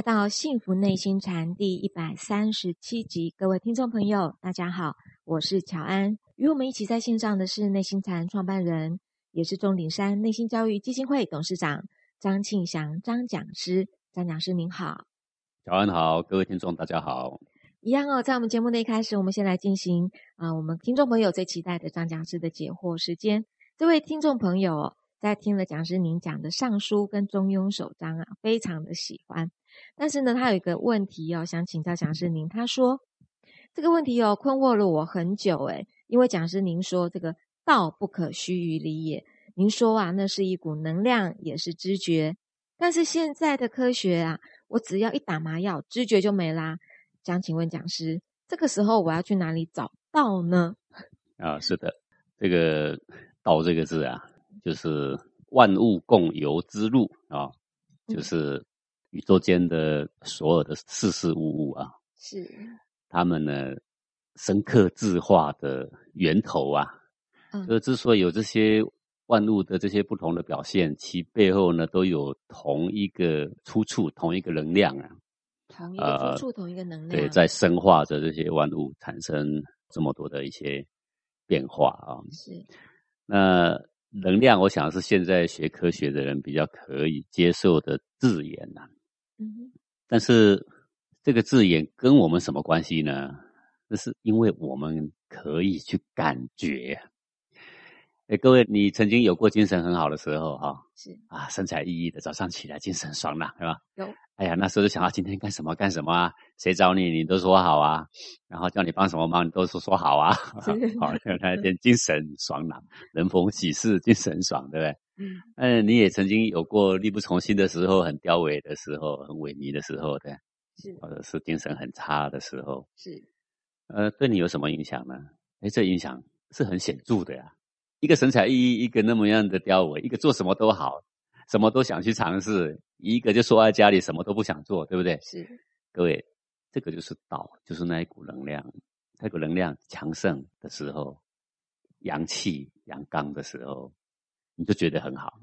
来到幸福内心禅第一百三十七集。各位听众朋友，大家好，我是乔安。与我们一起在线上的是内心禅创办人，也是钟鼎山内心教育基金会董事长张庆祥张讲师。张讲师您好，乔安好，各位听众大家好。一样哦，在我们节目的一开始，我们先来进行啊，我们听众朋友最期待的张讲师的解惑时间。这位听众朋友在听了讲师您讲的《尚书》跟《中庸》首章啊，非常的喜欢。但是呢，他有一个问题哦，想请教讲师您。他说这个问题哦，困惑了我很久诶，因为讲师您说这个道不可虚于理也，您说啊，那是一股能量，也是知觉。但是现在的科学啊，我只要一打麻药，知觉就没啦。想请问讲师，这个时候我要去哪里找道呢？啊，是的，这个“道”这个字啊，就是万物共游之路啊，就是宇宙间的所有的事事物物啊，是他们呢深刻智化的源头啊。嗯，所以之所以有这些万物的这些不同的表现，其背后呢都有同一个出处，同一个能量啊。同一个出处，同一个能量，对，在生化着这些万物，产生这么多的一些变化啊。是，那能量，我想是现在学科学的人比较可以接受的字眼呐。嗯，但是这个字眼跟我们什么关系呢？那是因为我们可以去感觉。哎，各位，你曾经有过精神很好的时候哈？是啊，神采奕奕的，早上起来精神爽朗，是吧？有。哎呀，那时候就想到今天干什么干什么啊？谁找你，你都说好啊。然后叫你帮什么忙，你都说说好啊。好，那天精神爽朗，人逢喜事精神爽，对不对？嗯。嗯，你也曾经有过力不从心的时候，很凋萎的时候，很萎靡的时候，对？是。或者是精神很差的时候。是。呃，对你有什么影响呢？哎，这影响是很显著的呀。一个神采奕奕，一个那么样的雕尾，一个做什么都好，什么都想去尝试，一个就缩在家里什么都不想做，对不对？是，各位，这个就是道，就是那一股能量，那股能量强盛的时候，阳气阳刚的时候，你就觉得很好。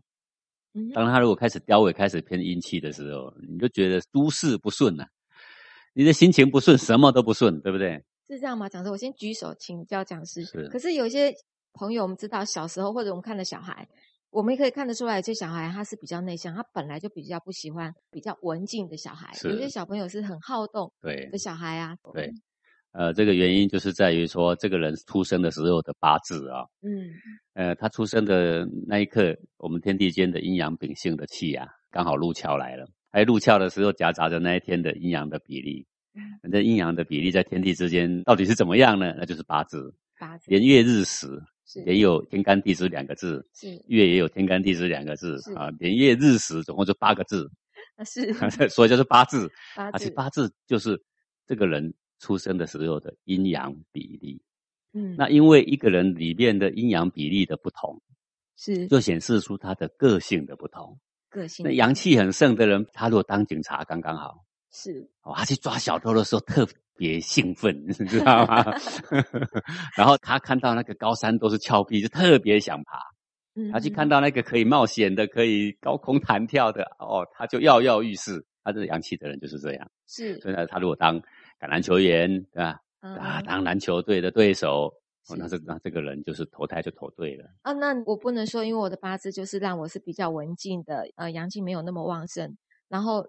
嗯，当他如果开始雕尾，开始偏阴气的时候，你就觉得诸事不顺了，你的心情不顺，什么都不顺，对不对？是这样吗？讲师，我先举手请教讲师。是，可是有些。朋友，我们知道小时候或者我们看的小孩，我们也可以看得出来，这小孩他是比较内向，他本来就比较不喜欢比较文静的小孩。有些小朋友是很好动对的小孩啊。对，呃，这个原因就是在于说，这个人出生的时候的八字啊，嗯，呃，他出生的那一刻，我们天地间的阴阳秉性的气啊，刚好入窍来了。还入窍的时候，夹杂着那一天的阴阳的比例，那阴阳的比例在天地之间到底是怎么样呢？那就是八字，八字年月日时。也有天干地支两个字，是。月也有天干地支两个字啊，年月日时总共就八个字，是。所以就是八字，而且八字就是这个人出生的时候的阴阳比例。嗯，那因为一个人里面的阴阳比例的不同，是。就显示出他的个性的不同。个性那阳气很盛的人，他如果当警察刚刚好，是。哦，他去抓小偷的时候特。别兴奋，你知道吗？然后他看到那个高山都是峭壁，就特别想爬。他去看到那个可以冒险的、可以高空弹跳的，哦，他就跃跃欲试。他这个洋气的人就是这样。是，所以呢，他如果当橄榄球员，对吧？啊，当篮球队的对手，哦那这那这个人就是投胎就投对了。啊，那我不能说，因为我的八字就是让我是比较文静的，呃，阳气没有那么旺盛，然后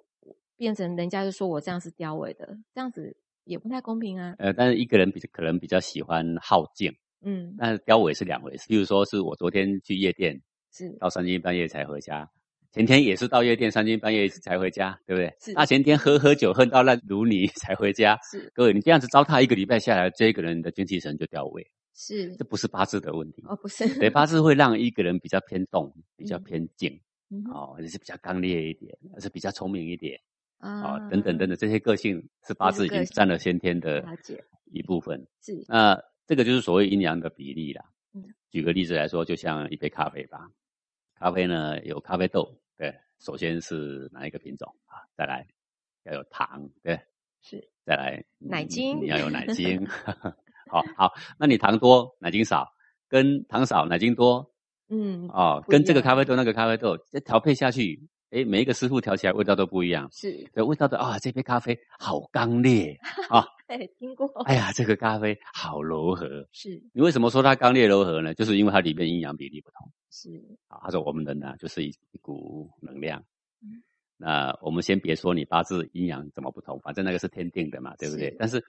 变成人家就说我这样是凋萎的，这样子。也不太公平啊。呃，但是一个人比可能比较喜欢好静，嗯，但是雕尾是两回事。比如说是我昨天去夜店，是到三更半夜才回家，前天也是到夜店三更半夜才回家，对不对？是。大前天喝喝酒喝到烂如泥才回家，是。各位，你这样子糟蹋一个礼拜下来，这个人的精气神就掉位，是。这不是八字的问题哦，不是。对，八字会让一个人比较偏动，比较偏静，哦，也是比较刚烈一点，而是比较聪明一点。啊，等等等等，这些个性是八字已经占了先天的一部分。是，那这个就是所谓阴阳的比例啦。嗯，举个例子来说，就像一杯咖啡吧，咖啡呢有咖啡豆，对，首先是哪一个品种啊？再来要有糖，对，是，再来奶精，你要有奶。精，好好，那你糖多奶精少，跟糖少奶精多，嗯，哦，跟这个咖啡。豆那个咖啡豆，这调配下去，哎，每一个师傅调起来味道都不一样。是，对，味道的啊，这杯咖啡好刚烈 啊。哎，听过。哎呀，这个咖啡好柔和。是。你为什么说它刚烈柔和呢？就是因为它里面阴阳比例不同。是。啊，他说我们人呢，就是一一股能量。嗯。那我们先别说你八字阴阳怎么不同，反正那个是天定的嘛，对不对？但是，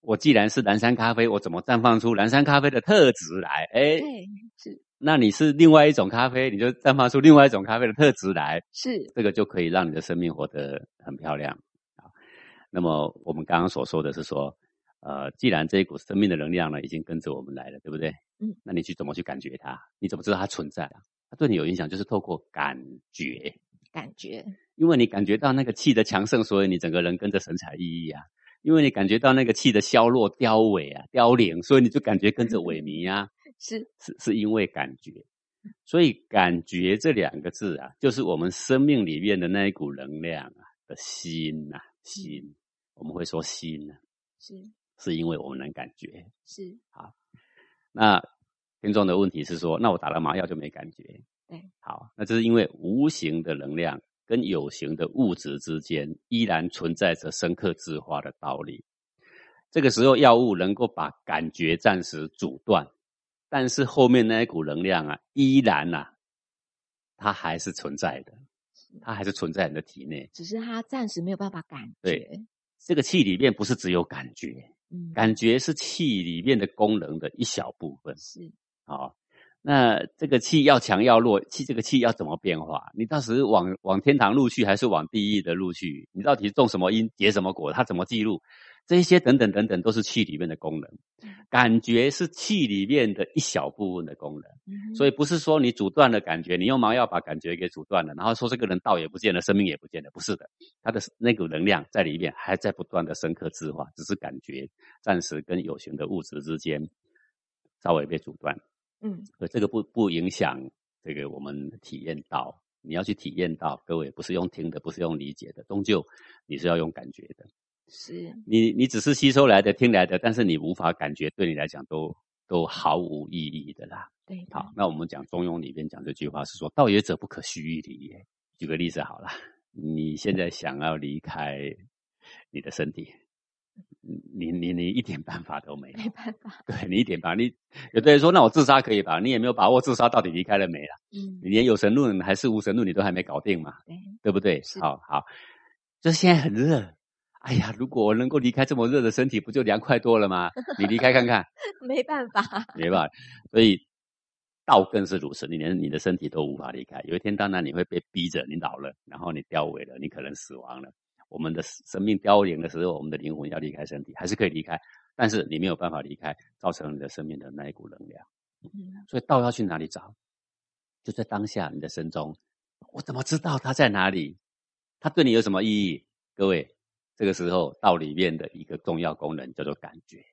我既然是蓝山咖啡，我怎么绽放出蓝山咖啡的特质来？哎，是。那你是另外一种咖啡，你就绽放出另外一种咖啡的特质来。是。这个就可以让你的生命活得很漂亮啊。那么我们刚刚所说的是说，呃，既然这一股生命的能量呢已经跟着我们来了，对不对？嗯。那你去怎么去感觉它？你怎么知道它存在？它对你有影响，就是透过感觉。感觉。因为你感觉到那个气的强盛，所以你整个人跟着神采奕奕啊。因为你感觉到那个气的消落、凋萎啊、凋零，所以你就感觉跟着萎靡啊。是是是因为感觉，所以感觉这两个字啊，就是我们生命里面的那一股能量啊的心呐，心。我们会说心呢，是是因为我们能感觉。是好，那听众的问题是说，那我打了麻药就没感觉？对，好，那这是因为无形的能量。跟有形的物质之间依然存在着深刻自化的道理。这个时候，药物能够把感觉暂时阻断，但是后面那一股能量啊，依然呐，它还是存在的，它还是存在你的体内。只是它暂时没有办法感觉。对，这个气里面不是只有感觉，嗯，感觉是气里面的功能的一小部分。是，好。那这个气要强要弱，气这个气要怎么变化？你到时往往天堂路去，还是往地狱的路去？你到底种什么因，结什么果？它怎么记录？这些等等等等，都是气里面的功能。感觉是气里面的一小部分的功能，所以不是说你阻断了感觉，你用麻药把感觉给阻断了，然后说这个人道也不见了，生命也不见了，不是的，他的那股能量在里面还在不断的深刻自化，只是感觉暂时跟有形的物质之间稍微被阻断。嗯，所以这个不不影响这个我们体验到，你要去体验到，各位不是用听的，不是用理解的，终究你是要用感觉的。是，你你只是吸收来的、听来的，但是你无法感觉，对你来讲都都毫无意义的啦。对，好，那我们讲《中庸》里边讲这句话是说：“道也者，不可虚于理也。”举个例子好了，你现在想要离开你的身体。你你你一点办法都没有，没办法。对你一点办法，你有的人说，那我自杀可以吧？你也没有把握自杀到底离开了没了。嗯，你连有神论还是无神论，你都还没搞定嘛？对，对不对？好好，就是现在很热。哎呀，如果我能够离开这么热的身体，不就凉快多了吗？你离开看看。没办法，没办法。所以道更是如此，你连你的身体都无法离开。有一天，当然你会被逼着，你老了，然后你凋萎了，你可能死亡了。我们的生命凋零的时候，我们的灵魂要离开身体，还是可以离开，但是你没有办法离开，造成你的生命的那一股能量。嗯，所以道要去哪里找？就在当下你的身中。我怎么知道它在哪里？它对你有什么意义？各位，这个时候道里面的一个重要功能叫做感觉。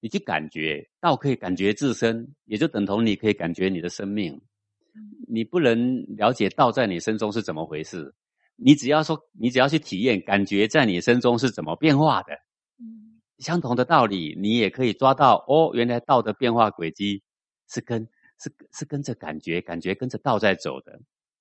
你去感觉道，可以感觉自身，也就等同你可以感觉你的生命。你不能了解道在你身中是怎么回事。你只要说，你只要去体验，感觉在你身中是怎么变化的。嗯，相同的道理，你也可以抓到。哦，原来道的变化轨迹是跟是是跟着感觉，感觉跟着道在走的。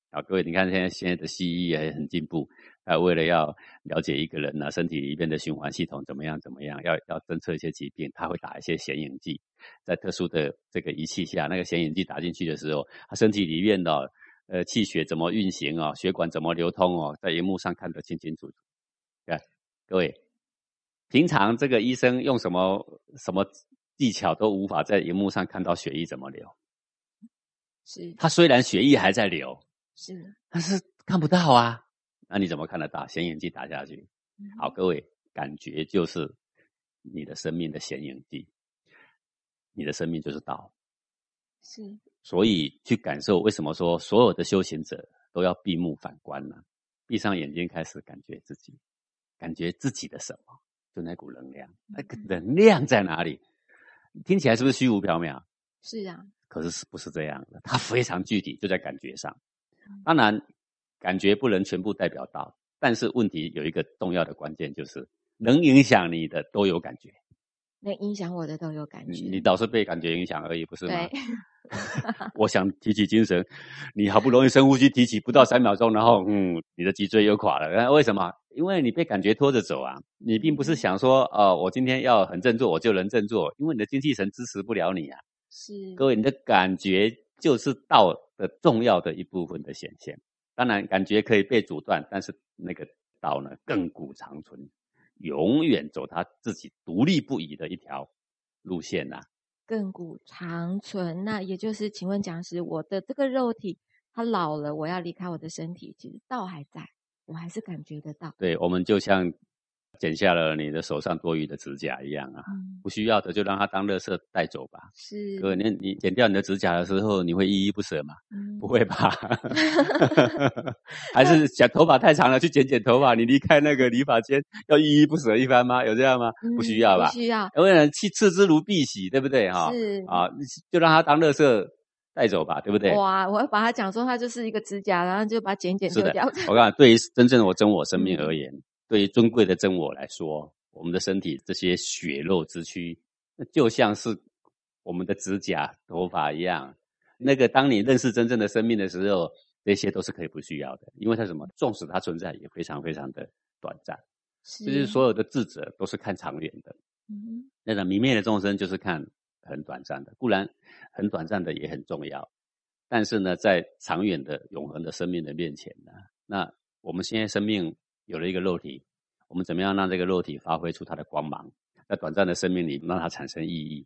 好，各位，你看现在现在的西医也很进步。啊，为了要了解一个人呢身体里面的循环系统怎么样怎么样，要要侦测一些疾病，他会打一些显影剂，在特殊的这个仪器下，那个显影剂打进去的时候，他身体里面的。呃，气血怎么运行啊？血管怎么流通哦？在荧幕上看得清清楚楚。对，各位，平常这个医生用什么什么技巧都无法在荧幕上看到血液怎么流。是。他虽然血液还在流，是，但是看不到啊。那你怎么看得到？显影剂打下去。好，各位，感觉就是你的生命的显影剂。你的生命就是道。是。所以去感受，为什么说所有的修行者都要闭目反观呢？闭上眼睛，开始感觉自己，感觉自己的什么？就那股能量，那个能量在哪里？听起来是不是虚无缥缈？是啊。可是是不是这样的？它非常具体，就在感觉上。当然，感觉不能全部代表到，但是问题有一个重要的关键，就是能影响你的都有感觉。能影响我的都有感觉。你倒是被感觉影响而已，不是吗？对。我想提起精神，你好不容易深呼吸提起，不到三秒钟，然后嗯，你的脊椎又垮了。为什么？因为你被感觉拖着走啊！你并不是想说，哦，我今天要很振作，我就能振作，因为你的精气神支持不了你啊。是。各位，你的感觉就是道的重要的一部分的显现。当然，感觉可以被阻断，但是那个道呢，亘古长存，永远走他自己独立不移的一条路线呐。亘古长存，那也就是，请问讲师，我的这个肉体它老了，我要离开我的身体，其实道还在，我还是感觉得到。对，我们就像。剪下了你的手上多余的指甲一样啊，不需要的就让它当垃圾带走吧。是，哥，你你剪掉你的指甲的时候，你会依依不舍吗？不会吧？还是剪头发太长了，去剪剪头发？你离开那个理发间要依依不舍一番吗？有这样吗？不需要吧？不需要。为了弃斥之如敝屣，对不对？哈，是啊，就让它当垃圾带走吧，对不对？哇，我要把它讲说它就是一个指甲，然后就把它剪剪丢掉。我讲，对于真正我真我生命而言。对于尊贵的真我来说，我们的身体这些血肉之躯，就像是我们的指甲、头发一样。那个，当你认识真正的生命的时候，这些都是可以不需要的，因为它什么？纵使它存在，也非常非常的短暂。就是所有的智者都是看长远的。嗯，那个明灭的众生就是看很短暂的。固然很短暂的也很重要，但是呢，在长远的永恒的生命的面前呢，那我们现在生命。有了一个肉体，我们怎么样让这个肉体发挥出它的光芒？在短暂的生命里，让它产生意义，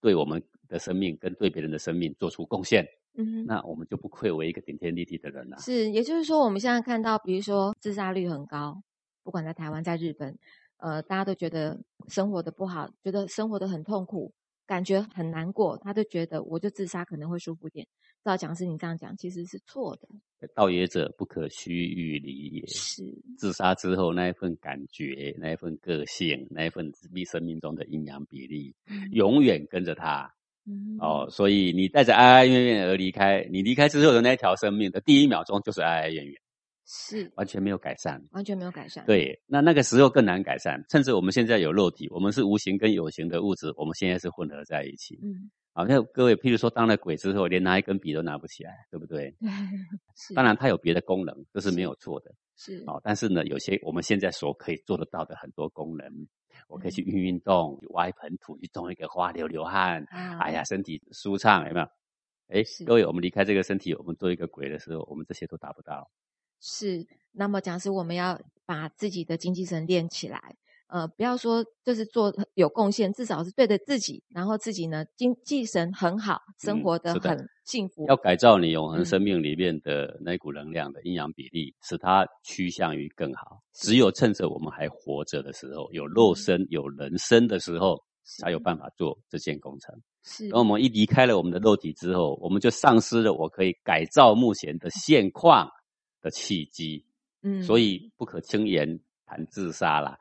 对我们的生命跟对别人的生命做出贡献。嗯，那我们就不愧为一个顶天立地的人了。是，也就是说，我们现在看到，比如说自杀率很高，不管在台湾、在日本，呃，大家都觉得生活的不好，觉得生活的很痛苦。感觉很难过，他就觉得我就自杀可能会舒服点。照讲师你这样讲其实是错的。道也者不可须臾离也。是自杀之后那一份感觉，那一份个性，那一份自闭生命中的阴阳比例，永远跟着他。哦，所以你带着哀哀怨怨而离开，你离开之后的那一条生命的第一秒钟就是哀哀怨怨。是完全没有改善，完全没有改善。对，那那个时候更难改善。甚至我们现在有肉体，我们是无形跟有形的物质，我们现在是混合在一起。嗯，好，那各位，譬如说当了鬼之后，连拿一根笔都拿不起来，对不对？当然，它有别的功能，这是没有错的。是，哦，但是呢，有些我们现在所可以做得到的很多功能，我可以去运运动，挖一盆土去种一个花，流流汗，哎呀，身体舒畅，有没有？哎，各位，我们离开这个身体，我们做一个鬼的时候，我们这些都达不到。是，那么讲是我们要把自己的精气神练起来，呃，不要说就是做有贡献，至少是对着自己，然后自己呢精气神很好，生活的很幸福。要改造你永恒生命里面的那股能量的阴阳比例，使它趋向于更好。只有趁着我们还活着的时候，有肉身、有人生的时候，才有办法做这件工程。是，等我们一离开了我们的肉体之后，我们就丧失了我可以改造目前的现况。的契机，嗯，所以不可轻言谈自杀啦。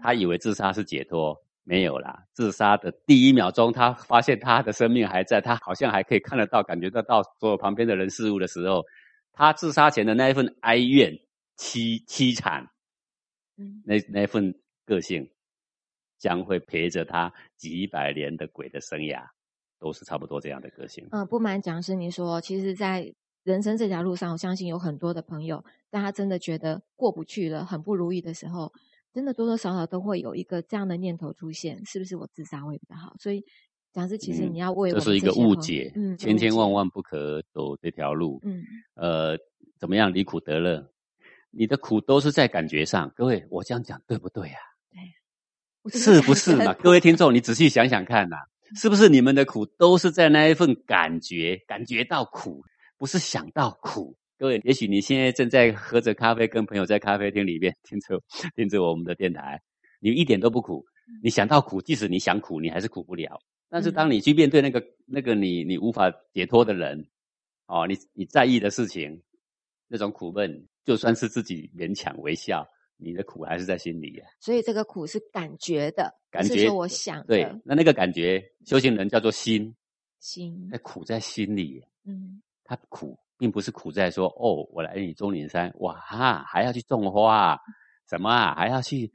他以为自杀是解脱，没有啦。自杀的第一秒钟，他发现他的生命还在，他好像还可以看得到、感觉得到所有旁边的人事物的时候，他自杀前的那一份哀怨、凄凄惨，嗯，那那份个性，将会陪着他几百年的鬼的生涯，都是差不多这样的个性。嗯，不瞒讲师，你说，其实，在。人生这条路上，我相信有很多的朋友，当他真的觉得过不去了，很不如意的时候，真的多多少少都会有一个这样的念头出现：是不是我自杀会比较好？所以，讲是其实你要为这是一个误解，嗯，千千万万不可走这条路，嗯，呃，怎么样离苦得乐？你的苦都是在感觉上，各位，我这样讲对不对啊？对，是不是嘛？各位听众，你仔细想想看呐，是不是你们的苦都是在那一份感觉，感觉到苦？不是想到苦，各位，也许你现在正在喝着咖啡，跟朋友在咖啡厅里面 听着听着我们的电台，你一点都不苦。你想到苦，即使你想苦，你还是苦不了。但是当你去面对那个那个你你无法解脱的人，哦，你你在意的事情，那种苦闷，就算是自己勉强微笑，你的苦还是在心里呀。所以这个苦是感觉的，感觉我想对，那那个感觉，修行人叫做心，心，那苦在心里，嗯。他苦，并不是苦在说哦，我来你钟岭山，哇哈，还要去种花，什么啊，还要去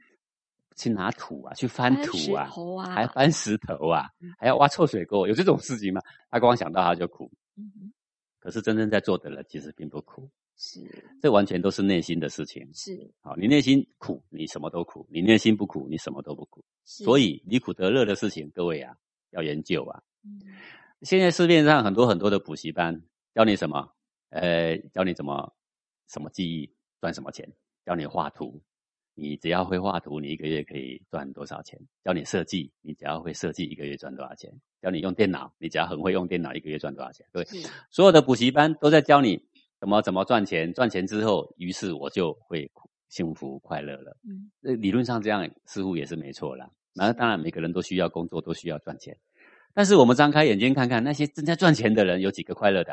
去拿土啊，去翻土啊，还翻石头啊，还要挖臭水沟，有这种事情吗？他光想到他就苦。可是真正在做的人，其实并不苦。是，这完全都是内心的事情。是，好，你内心苦，你什么都苦；你内心不苦，你什么都不苦。所以离苦得乐的事情，各位啊，要研究啊。现在市面上很多很多的补习班，教你什么？呃，教你怎么什么记忆赚什么钱？教你画图，你只要会画图，你一个月可以赚多少钱？教你设计，你只要会设计，一个月赚多少钱？教你用电脑，你只要很会用电脑，一个月赚多少钱？对，所有的补习班都在教你。怎么怎么赚钱？赚钱之后，于是我就会幸福快乐了。嗯，那理论上这样似乎也是没错啦。那当然，每个人都需要工作，都需要赚钱。但是我们张开眼睛看看，那些正在赚钱的人，有几个快乐的？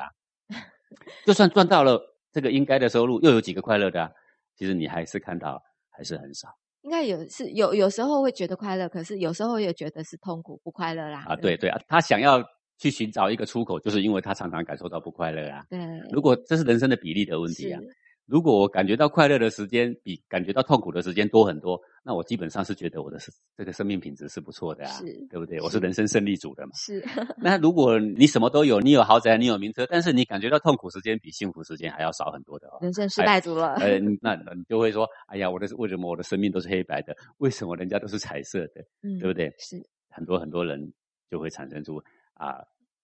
就算赚到了这个应该的收入，又有几个快乐的？其实你还是看到还是很少。应该有是有有时候会觉得快乐，可是有时候也觉得是痛苦不快乐啦。啊，对对啊，他想要。去寻找一个出口，就是因为他常常感受到不快乐啊。对，如果这是人生的比例的问题啊。如果我感觉到快乐的时间比感觉到痛苦的时间多很多，那我基本上是觉得我的这个生命品质是不错的啊，对不对？我是人生胜利组的嘛。是。那如果你什么都有，你有豪宅，你有名车，但是你感觉到痛苦时间比幸福时间还要少很多的哦。人生失败组了。呃，那你就会说，哎呀，我的为什么我的生命都是黑白的？为什么人家都是彩色的？嗯，对不对？是。很多很多人就会产生出啊。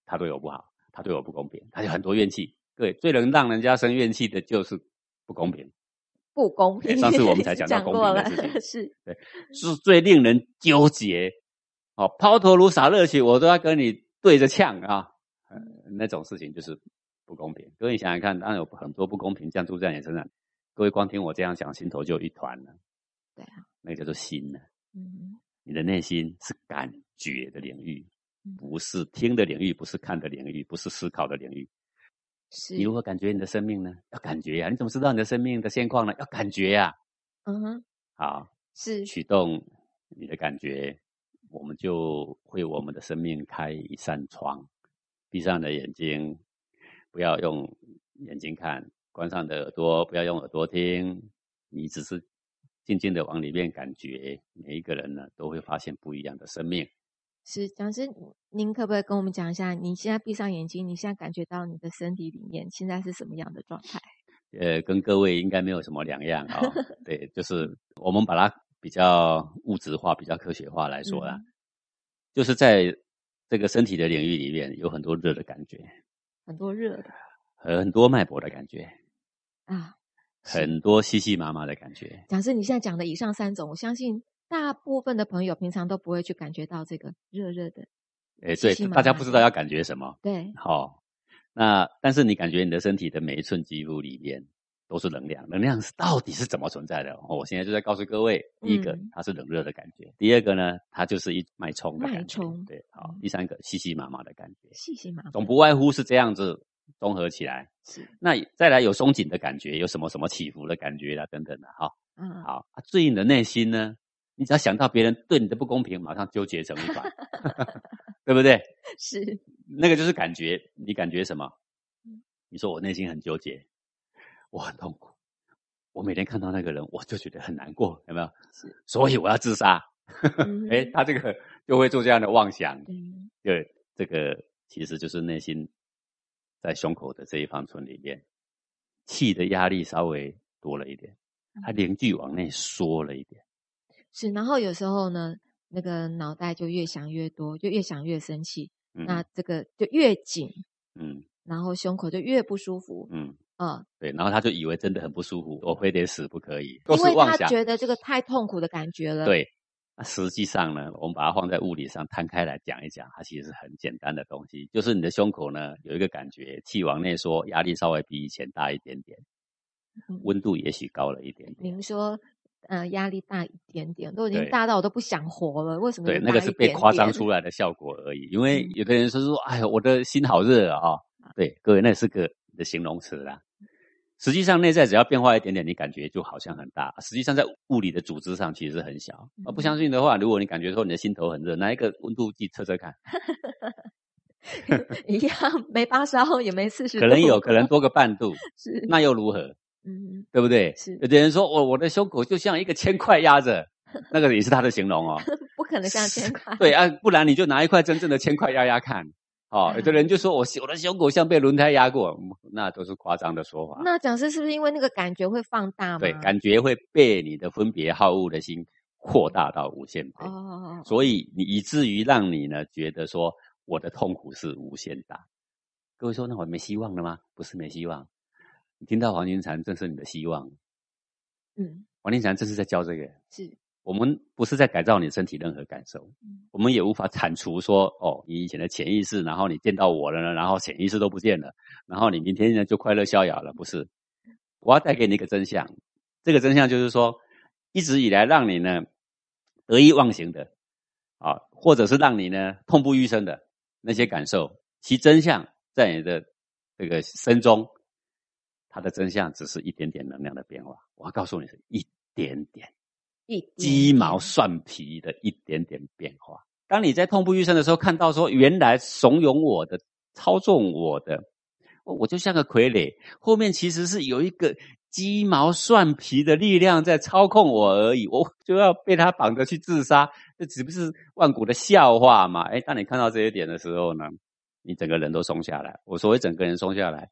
他对我不好，他对我不公平，他有很多怨气。对，最能让人家生怨气的就是不公平。不公平。上次我们 才讲到公平的事情，是对，是最令人纠结。哦，抛头颅洒热血，我都要跟你对着呛啊！那种事情就是不公平。各位想想看，当然有很多不公平降住在你身上。各位光听我这样讲，心头就一团了。对啊，那个叫做心呢。嗯，你的内心是感觉的领域。不是听的领域，不是看的领域，不是思考的领域。是你如何感觉你的生命呢？要感觉呀！你怎么知道你的生命的现况呢？要感觉呀！嗯哼，好，是启动你的感觉，我们就为我们的生命开一扇窗。闭上的眼睛，不要用眼睛看；关上的耳朵，不要用耳朵听。你只是静静的往里面感觉。每一个人呢，都会发现不一样的生命。是讲师，您可不可以跟我们讲一下，你现在闭上眼睛，你现在感觉到你的身体里面现在是什么样的状态？呃，跟各位应该没有什么两样啊。对，就是我们把它比较物质化、比较科学化来说啦，就是在这个身体的领域里面，有很多热的感觉，很多热的，很多脉搏的感觉啊，很多细细麻麻的感觉。讲师，你现在讲的以上三种，我相信。大部分的朋友平常都不会去感觉到这个热热的，哎，对，大家不知道要感觉什么，对，好，那但是你感觉你的身体的每一寸肌肤里面都是能量，能量是到底是怎么存在的？我现在就在告诉各位，第一个它是冷热的感觉，第二个呢，它就是一脉冲的感觉，对，好，第三个细细麻麻的感觉，细细麻麻，总不外乎是这样子综合起来，是，那再来有松紧的感觉，有什么什么起伏的感觉啦，等等的，哈，嗯，好，至于你的内心呢？你只要想到别人对你的不公平，马上纠结成一团，对不对？是，那个就是感觉。你感觉什么？你说我内心很纠结，我很痛苦，我每天看到那个人，我就觉得很难过，有没有？是，所以我要自杀。哎，他这个就会做这样的妄想。嗯，对，这个其实就是内心在胸口的这一方村里面，气的压力稍微多了一点，他凝聚往内缩了一点。是，然后有时候呢，那个脑袋就越想越多，就越想越生气，那这个就越紧，嗯，然后胸口就越不舒服，嗯，啊，对，然后他就以为真的很不舒服，我非得死不可以，因为他觉得这个太痛苦的感觉了。对，那实际上呢，我们把它放在物理上摊开来讲一讲，它其实是很简单的东西，就是你的胸口呢有一个感觉，气往内缩，压力稍微比以前大一点点，温度也许高了一点点。您说。呃，压力大一点点，都已经大到我都不想活了。为什么？对，那个是被夸张出来的效果而已。因为有的人说说，哎呀，我的心好热啊！对，各位，那是个的形容词啦。实际上，内在只要变化一点点，你感觉就好像很大。实际上，在物理的组织上其实是很小。啊，不相信的话，如果你感觉说你的心头很热，拿一个温度计测测看。一样，没发烧也没四十，可能有可能多个半度，是那又如何？嗯，对不对？是有的人说，我我的胸口就像一个铅块压着，那个也是他的形容哦。不可能像铅块。对啊，不然你就拿一块真正的铅块压压看。哦，有的人就说我我的胸口像被轮胎压过，那都是夸张的说法。那讲师是不是因为那个感觉会放大吗？对，感觉会被你的分别好恶的心扩大到无限倍。哦。所以你以至于让你呢觉得说我的痛苦是无限大。各位说那我没希望了吗？不是没希望。你听到黄金禅正是你的希望。嗯。黄金禅这是在教这个。是。我们不是在改造你身体任何感受，我们也无法铲除说哦，你以前的潜意识，然后你见到我了呢，然后潜意识都不见了，然后你明天呢就快乐逍遥了，不是？我要带给你一个真相，这个真相就是说，一直以来让你呢得意忘形的啊，或者是让你呢痛不欲生的那些感受，其真相在你的这个身中，它的真相只是一点点能量的变化。我要告诉你是一点点。一鸡毛蒜皮的一点点变化。当你在痛不欲生的时候，看到说原来怂恿我的、操纵我的，我就像个傀儡，后面其实是有一个鸡毛蒜皮的力量在操控我而已，我就要被他绑着去自杀，这岂不是万古的笑话吗？哎，当你看到这一点的时候呢，你整个人都松下来。我所谓整个人松下来，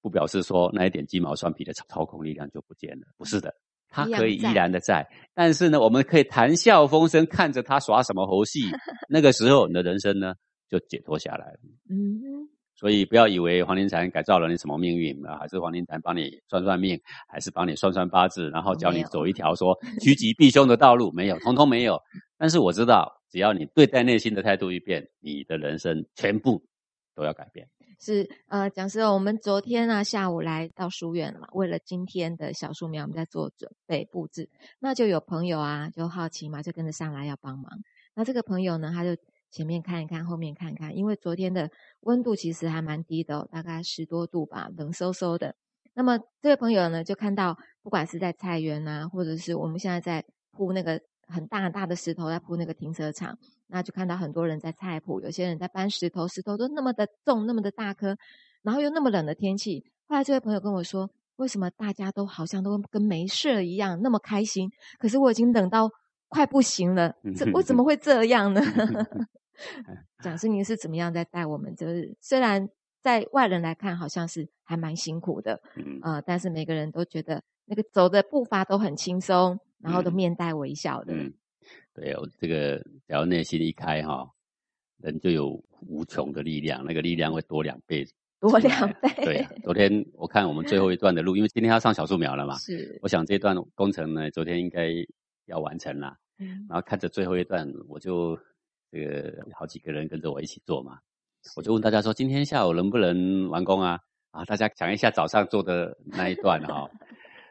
不表示说那一点鸡毛蒜皮的操控力量就不见了，不是的。它可以依然的在，但是呢，我们可以谈笑风生，看着他耍什么猴戏。那个时候，你的人生呢就解脱下来了。嗯，所以不要以为黄庭禅改造了你什么命运啊，还是黄庭禅帮你算算命，还是帮你算算八字，然后教你走一条说 趋吉避凶的道路，没有，通通没有。但是我知道，只要你对待内心的态度一变，你的人生全部都要改变。是呃，讲师，我们昨天呢下午来到书院了嘛，为了今天的小树苗，我们在做准备布置。那就有朋友啊，就好奇嘛，就跟着上来要帮忙。那这个朋友呢，他就前面看一看，后面看看，因为昨天的温度其实还蛮低的，大概十多度吧，冷飕飕的。那么这位朋友呢，就看到不管是在菜园啊，或者是我们现在在铺那个很大很大的石头，在铺那个停车场。那就看到很多人在菜圃，有些人在搬石头，石头都那么的重，那么的大颗，然后又那么冷的天气。后来这位朋友跟我说：“为什么大家都好像都跟没事一样，那么开心？可是我已经冷到快不行了，这为什么会这样呢？” 蒋师，您是怎么样在带我们？就是虽然在外人来看，好像是还蛮辛苦的，呃，但是每个人都觉得那个走的步伐都很轻松，然后都面带微笑的。嗯对，我这个只要内心一开哈，人就有无穷的力量，那个力量会多两倍，多两倍。对，昨天我看我们最后一段的路，因为今天要上小树苗了嘛，是，我想这段工程呢，昨天应该要完成了。嗯，然后看着最后一段，我就这个好几个人跟着我一起做嘛，我就问大家说，今天下午能不能完工啊？啊，大家讲一下早上做的那一段哈。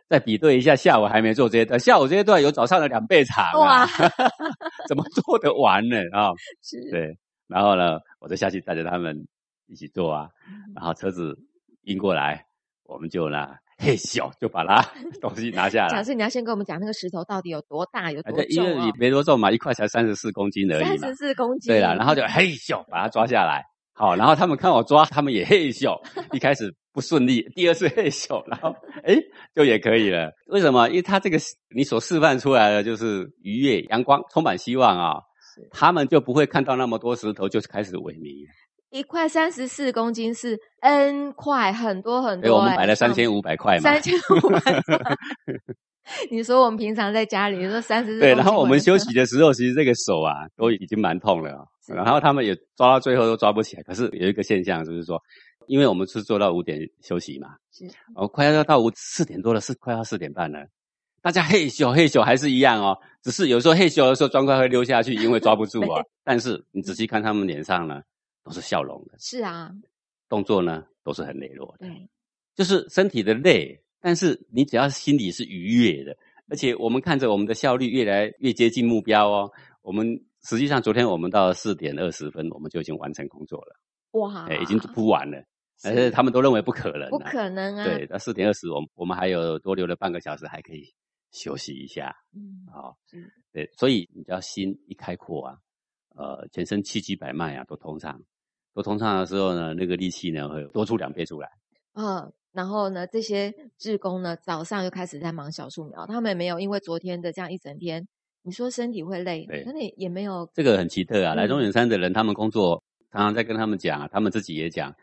再比对一下，下午还没做这些段，下午这些段有早上的两倍长啊！怎么做得完呢？啊，对，然后呢，我就下去带着他们一起做啊，然后车子运过来，我们就呢嘿咻就把它 东西拿下来。假设你要先跟我们讲那个石头到底有多大，有多重？因为你没多重嘛，一块才三十四公斤而已。三十四公斤。对了，然后就嘿咻把它抓下来。好，然后他们看我抓，他们也嘿咻，一开始。不顺利，第二次 嘿咻，然后哎，就也可以了。为什么？因为他这个你所示范出来的就是愉悦、阳光、充满希望啊，他们就不会看到那么多石头就开始萎靡。一块三十四公斤是 N 块，很多很多。我们买了三千五百块嘛。三千五百块。你说我们平常在家里说三十四。对，然后我们休息的时候，其实这个手啊都已经蛮痛了，然后他们也抓到最后都抓不起来。可是有一个现象就是说。因为我们是做到五点休息嘛，是，哦，快要到五四点多了，是快要四点半了，大家嘿咻嘿咻还是一样哦，只是有时候嘿咻的时候砖块会溜下去，因为抓不住啊。但是你仔细看他们脸上呢，都是笑容的。是啊，动作呢都是很磊落的。对，就是身体的累，但是你只要心里是愉悦的，而且我们看着我们的效率越来越接近目标哦。我们实际上昨天我们到四点二十分，我们就已经完成工作了。哇，哎，已经铺完了。但是他们都认为不可能，不可能啊！对，那四点二十，我我们还有多留了半个小时，还可以休息一下。嗯，好，对，所以你只要心一开阔啊，呃，全身气机百脉啊都通畅，都通畅的时候呢，那个力气呢会多出两倍出来。嗯，然后呢，这些志工呢早上又开始在忙小树苗，他们没有因为昨天的这样一整天。你说身体会累，对，那你也没有这个很奇特啊。来中远山的人，他们工作常常在跟他们讲啊，他们自己也讲。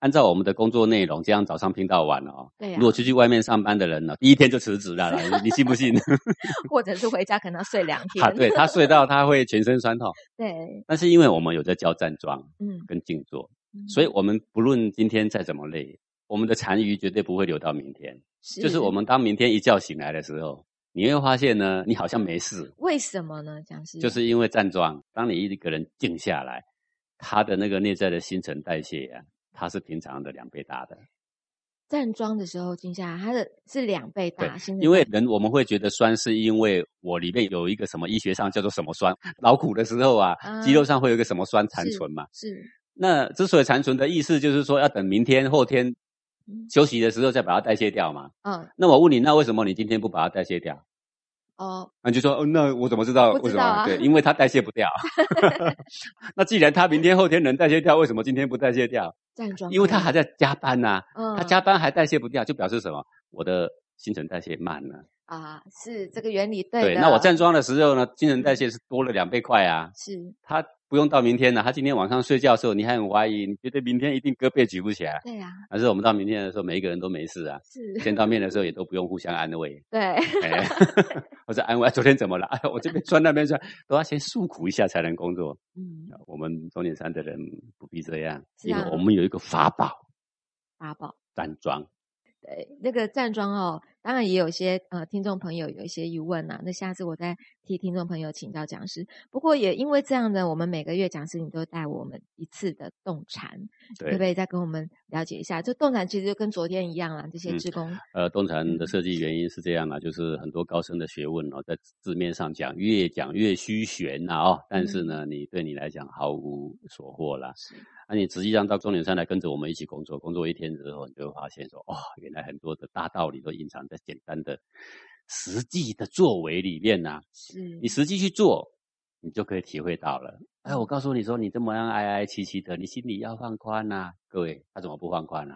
按照我们的工作内容，这样早上拼到晚哦。对如果出去外面上班的人呢，第一天就辞职了，你信不信？或者是回家可能要睡两天。啊，对他睡到他会全身酸痛。对。但是因为我们有在教站桩，嗯，跟静坐，所以我们不论今天再怎么累，我们的残余绝对不会留到明天。就是我们当明天一觉醒来的时候，你会发现呢，你好像没事。为什么呢？讲是就是因为站桩，当你一个人静下来，他的那个内在的新陈代谢呀。它是平常的两倍大的，站桩的时候静下来，它的是两倍大。因为人我们会觉得酸，是因为我里面有一个什么医学上叫做什么酸，劳苦的时候啊，肌肉上会有一个什么酸残存嘛。是。那之所以残存的意思，就是说要等明天后天休息的时候再把它代谢掉嘛。嗯。那我问你，那为什么你今天不把它代谢掉？哦，那就说，哦，那我怎么知道为什么？对，因为它代谢不掉。那既然它明天后天能代谢掉，为什么今天不代谢掉？因为他还在加班呐。嗯，他加班还代谢不掉，就表示什么？我的新陈代谢慢了。啊，是这个原理对。对，那我站桩的时候呢，新陈代谢是多了两倍快啊。是。他。不用到明天了，他今天晚上睡觉的时候，你还很怀疑，你觉得明天一定胳膊举不起来。对呀。但是我们到明天的时候，每一个人都没事啊。是。见到面的时候也都不用互相安慰。对。或者 安慰昨天怎么了？哎，我这边酸那边酸，都要先诉苦一下才能工作。嗯。我们中年山的人不必这样，因为我们有一个法宝。法宝。站桩。对，那个站桩哦。当然也有些呃听众朋友有一些疑问呐，那下次我再替听众朋友请教讲师。不过也因为这样呢，我们每个月讲师你都带我们一次的动禅，可不可以再跟我们了解一下？这动禅其实就跟昨天一样啦，这些职工。呃，动禅的设计原因是这样啊，就是很多高深的学问哦，在字面上讲越讲越虚玄呐哦，但是呢，你对你来讲毫无所获啦。那你实际上到终点山来跟着我们一起工作，工作一天之后，你就会发现说，哦，原来很多的大道理都隐藏在简单的实际的作为里面呐。是你实际去做，你就可以体会到了。哎，我告诉你说，你这么样哀哀戚戚的，你心里要放宽呐。各位，他怎么不放宽呢？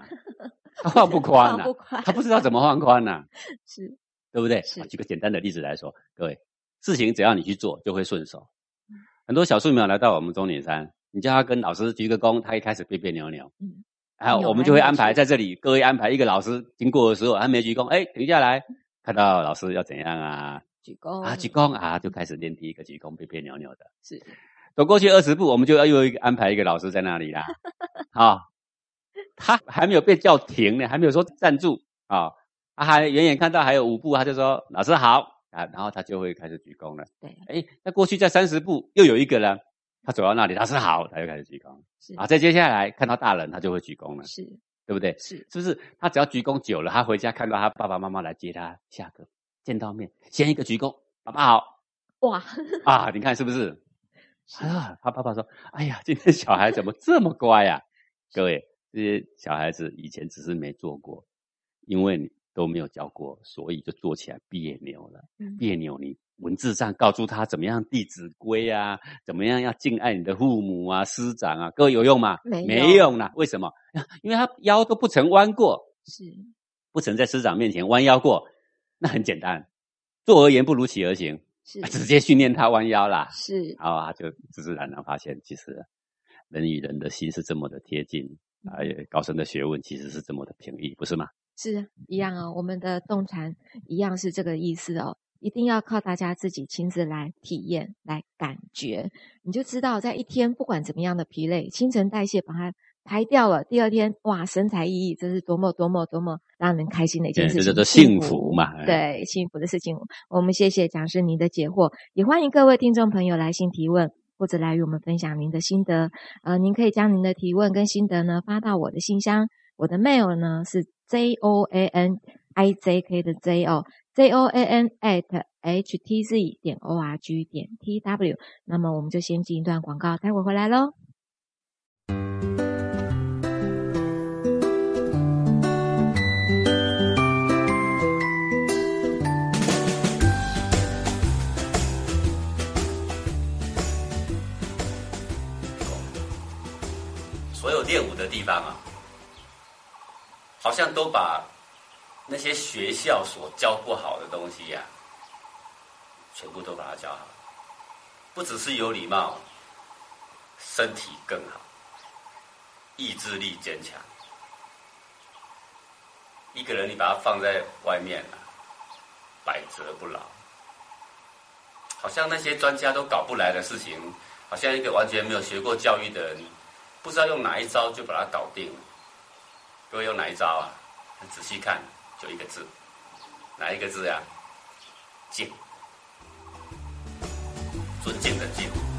他放不 宽呐，他不知道怎么放宽呐。是，对不对？举个简单的例子来说，各位，事情只要你去做，就会顺手。很多小树苗来到我们终点山。你叫他跟老师鞠个躬，他一开始别别扭扭。嗯，然后我们就会安排在这里，各位安排一个老师经过的时候，他没鞠躬，哎，停下来，看到老师要怎样啊？鞠躬啊，鞠躬啊，就开始练第一个鞠躬，别别扭扭的。是，走过去二十步，我们就要又安排一个老师在那里啦。好，他还没有被叫停呢，还没有说站住啊，他还远远看到还有五步，他就说老师好啊，然后他就会开始鞠躬了。对，哎，那过去在三十步又有一个了。他走到那里，老师好，他就开始鞠躬。是啊，再接下来看到大人，他就会鞠躬了。是，对不对？是，是不是？他只要鞠躬久了，他回家看到他爸爸妈妈来接他下课，见到面先一个鞠躬，爸爸好。哇啊，你看是不是？啊，他爸爸说：“哎呀，今天小孩怎么这么乖呀？”各位，这些小孩子以前只是没做过，因为你都没有教过，所以就做起来别扭了。别扭你。文字上告诉他怎么样《弟子规》啊，怎么样要敬爱你的父母啊、师长啊，各位有用吗？没用啦。为什么？因为他腰都不曾弯过，是不曾在师长面前弯腰过。那很简单，做而言不如起而行，是 直接训练他弯腰啦。是啊，就自自然然发现，其实人与人的心是这么的贴近，啊，高深的学问其实是这么的平易，不是吗？是一样哦，我们的动禅一样是这个意思哦。一定要靠大家自己亲自来体验、来感觉，你就知道，在一天不管怎么样的疲累，新陈代谢把它排掉了，第二天哇，神采奕奕，这是多么多么多么让人开心的一件事情，这叫做幸福嘛？对，幸福的事情。我们谢谢讲师您的解惑，也欢迎各位听众朋友来信提问，或者来与我们分享您的心得。呃，您可以将您的提问跟心得呢发到我的信箱，我的 mail 呢是 j o a n i j k 的 j o。j o a n at h t z 点 o r g 点 t w，那么我们就先进一段广告，待会回来喽。练武的地方啊，好像都把。那些学校所教不好的东西呀，全部都把它教好，不只是有礼貌，身体更好，意志力坚强。一个人你把它放在外面啊，百折不挠。好像那些专家都搞不来的事情，好像一个完全没有学过教育的人，不知道用哪一招就把它搞定了。各位用哪一招啊？仔细看，就一个字，哪一个字呀？敬，尊敬的敬。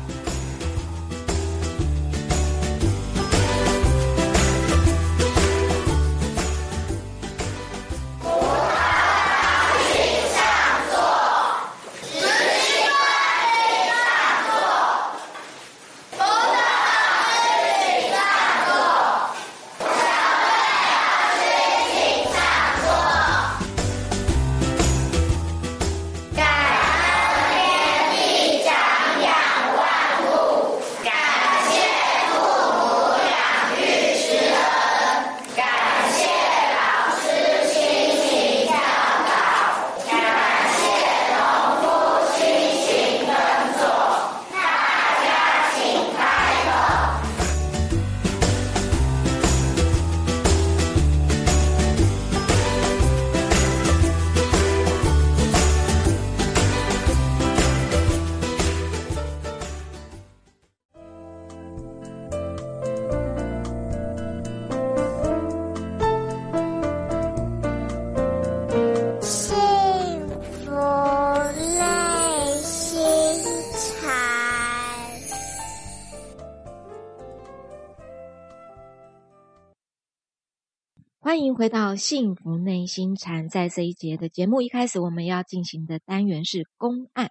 回到幸福内心禅，在这一节的节目一开始，我们要进行的单元是公案。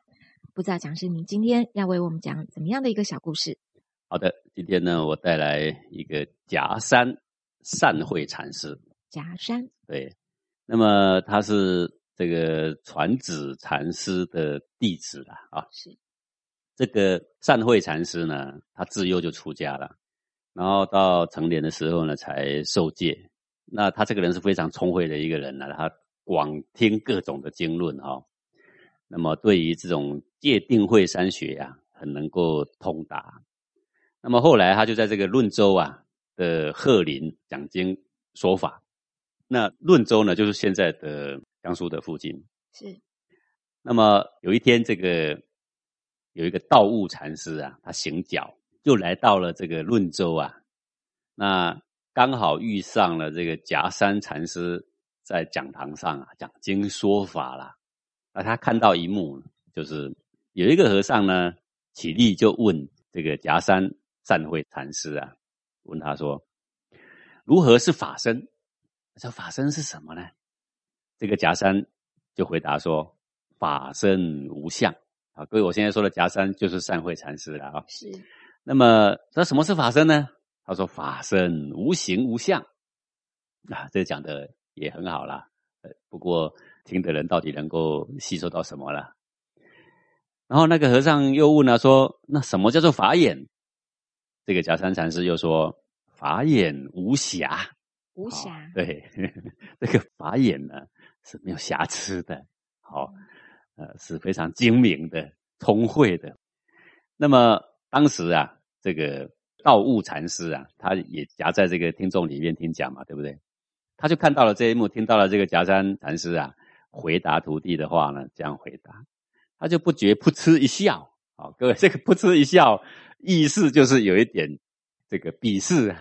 不知道讲师，你今天要为我们讲怎么样的一个小故事？好的，今天呢，我带来一个夹山善慧禅师。夹山，对，那么他是这个传子禅师的弟子了啊。是这个善慧禅师呢，他自幼就出家了，然后到成年的时候呢，才受戒。那他这个人是非常聪慧的一个人呢，他广听各种的经论哈，那么对于这种界定慧三学呀，很能够通达。那么后来他就在这个论州啊的鹤林讲经说法。那论州呢，就是现在的江苏的附近。是。那么有一天，这个有一个道悟禅师啊，他行脚就来到了这个论州啊，那。刚好遇上了这个夹山禅师在讲堂上啊讲经说法啦，那他看到一幕，就是有一个和尚呢起立就问这个夹山善慧禅师啊，问他说：“如何是法身？这法身是什么呢？”这个夹山就回答说：“法身无相。”啊，各位，我现在说的夹山就是善慧禅师了啊。是。那么，那什么是法身呢？他说：“法身无形无相，啊，这讲的也很好啦。呃，不过听的人到底能够吸收到什么了？然后那个和尚又问了说：‘那什么叫做法眼？’这个假山禅师又说：‘法眼无瑕，无瑕。’对，这个法眼呢是没有瑕疵的，好，呃，是非常精明的、聪慧的。那么当时啊，这个。”道悟禅师啊，他也夹在这个听众里面听讲嘛，对不对？他就看到了这一幕，听到了这个夹山禅师啊回答徒弟的话呢，这样回答，他就不觉噗嗤一笑。好，各位，这个噗嗤一笑，意思就是有一点这个鄙视，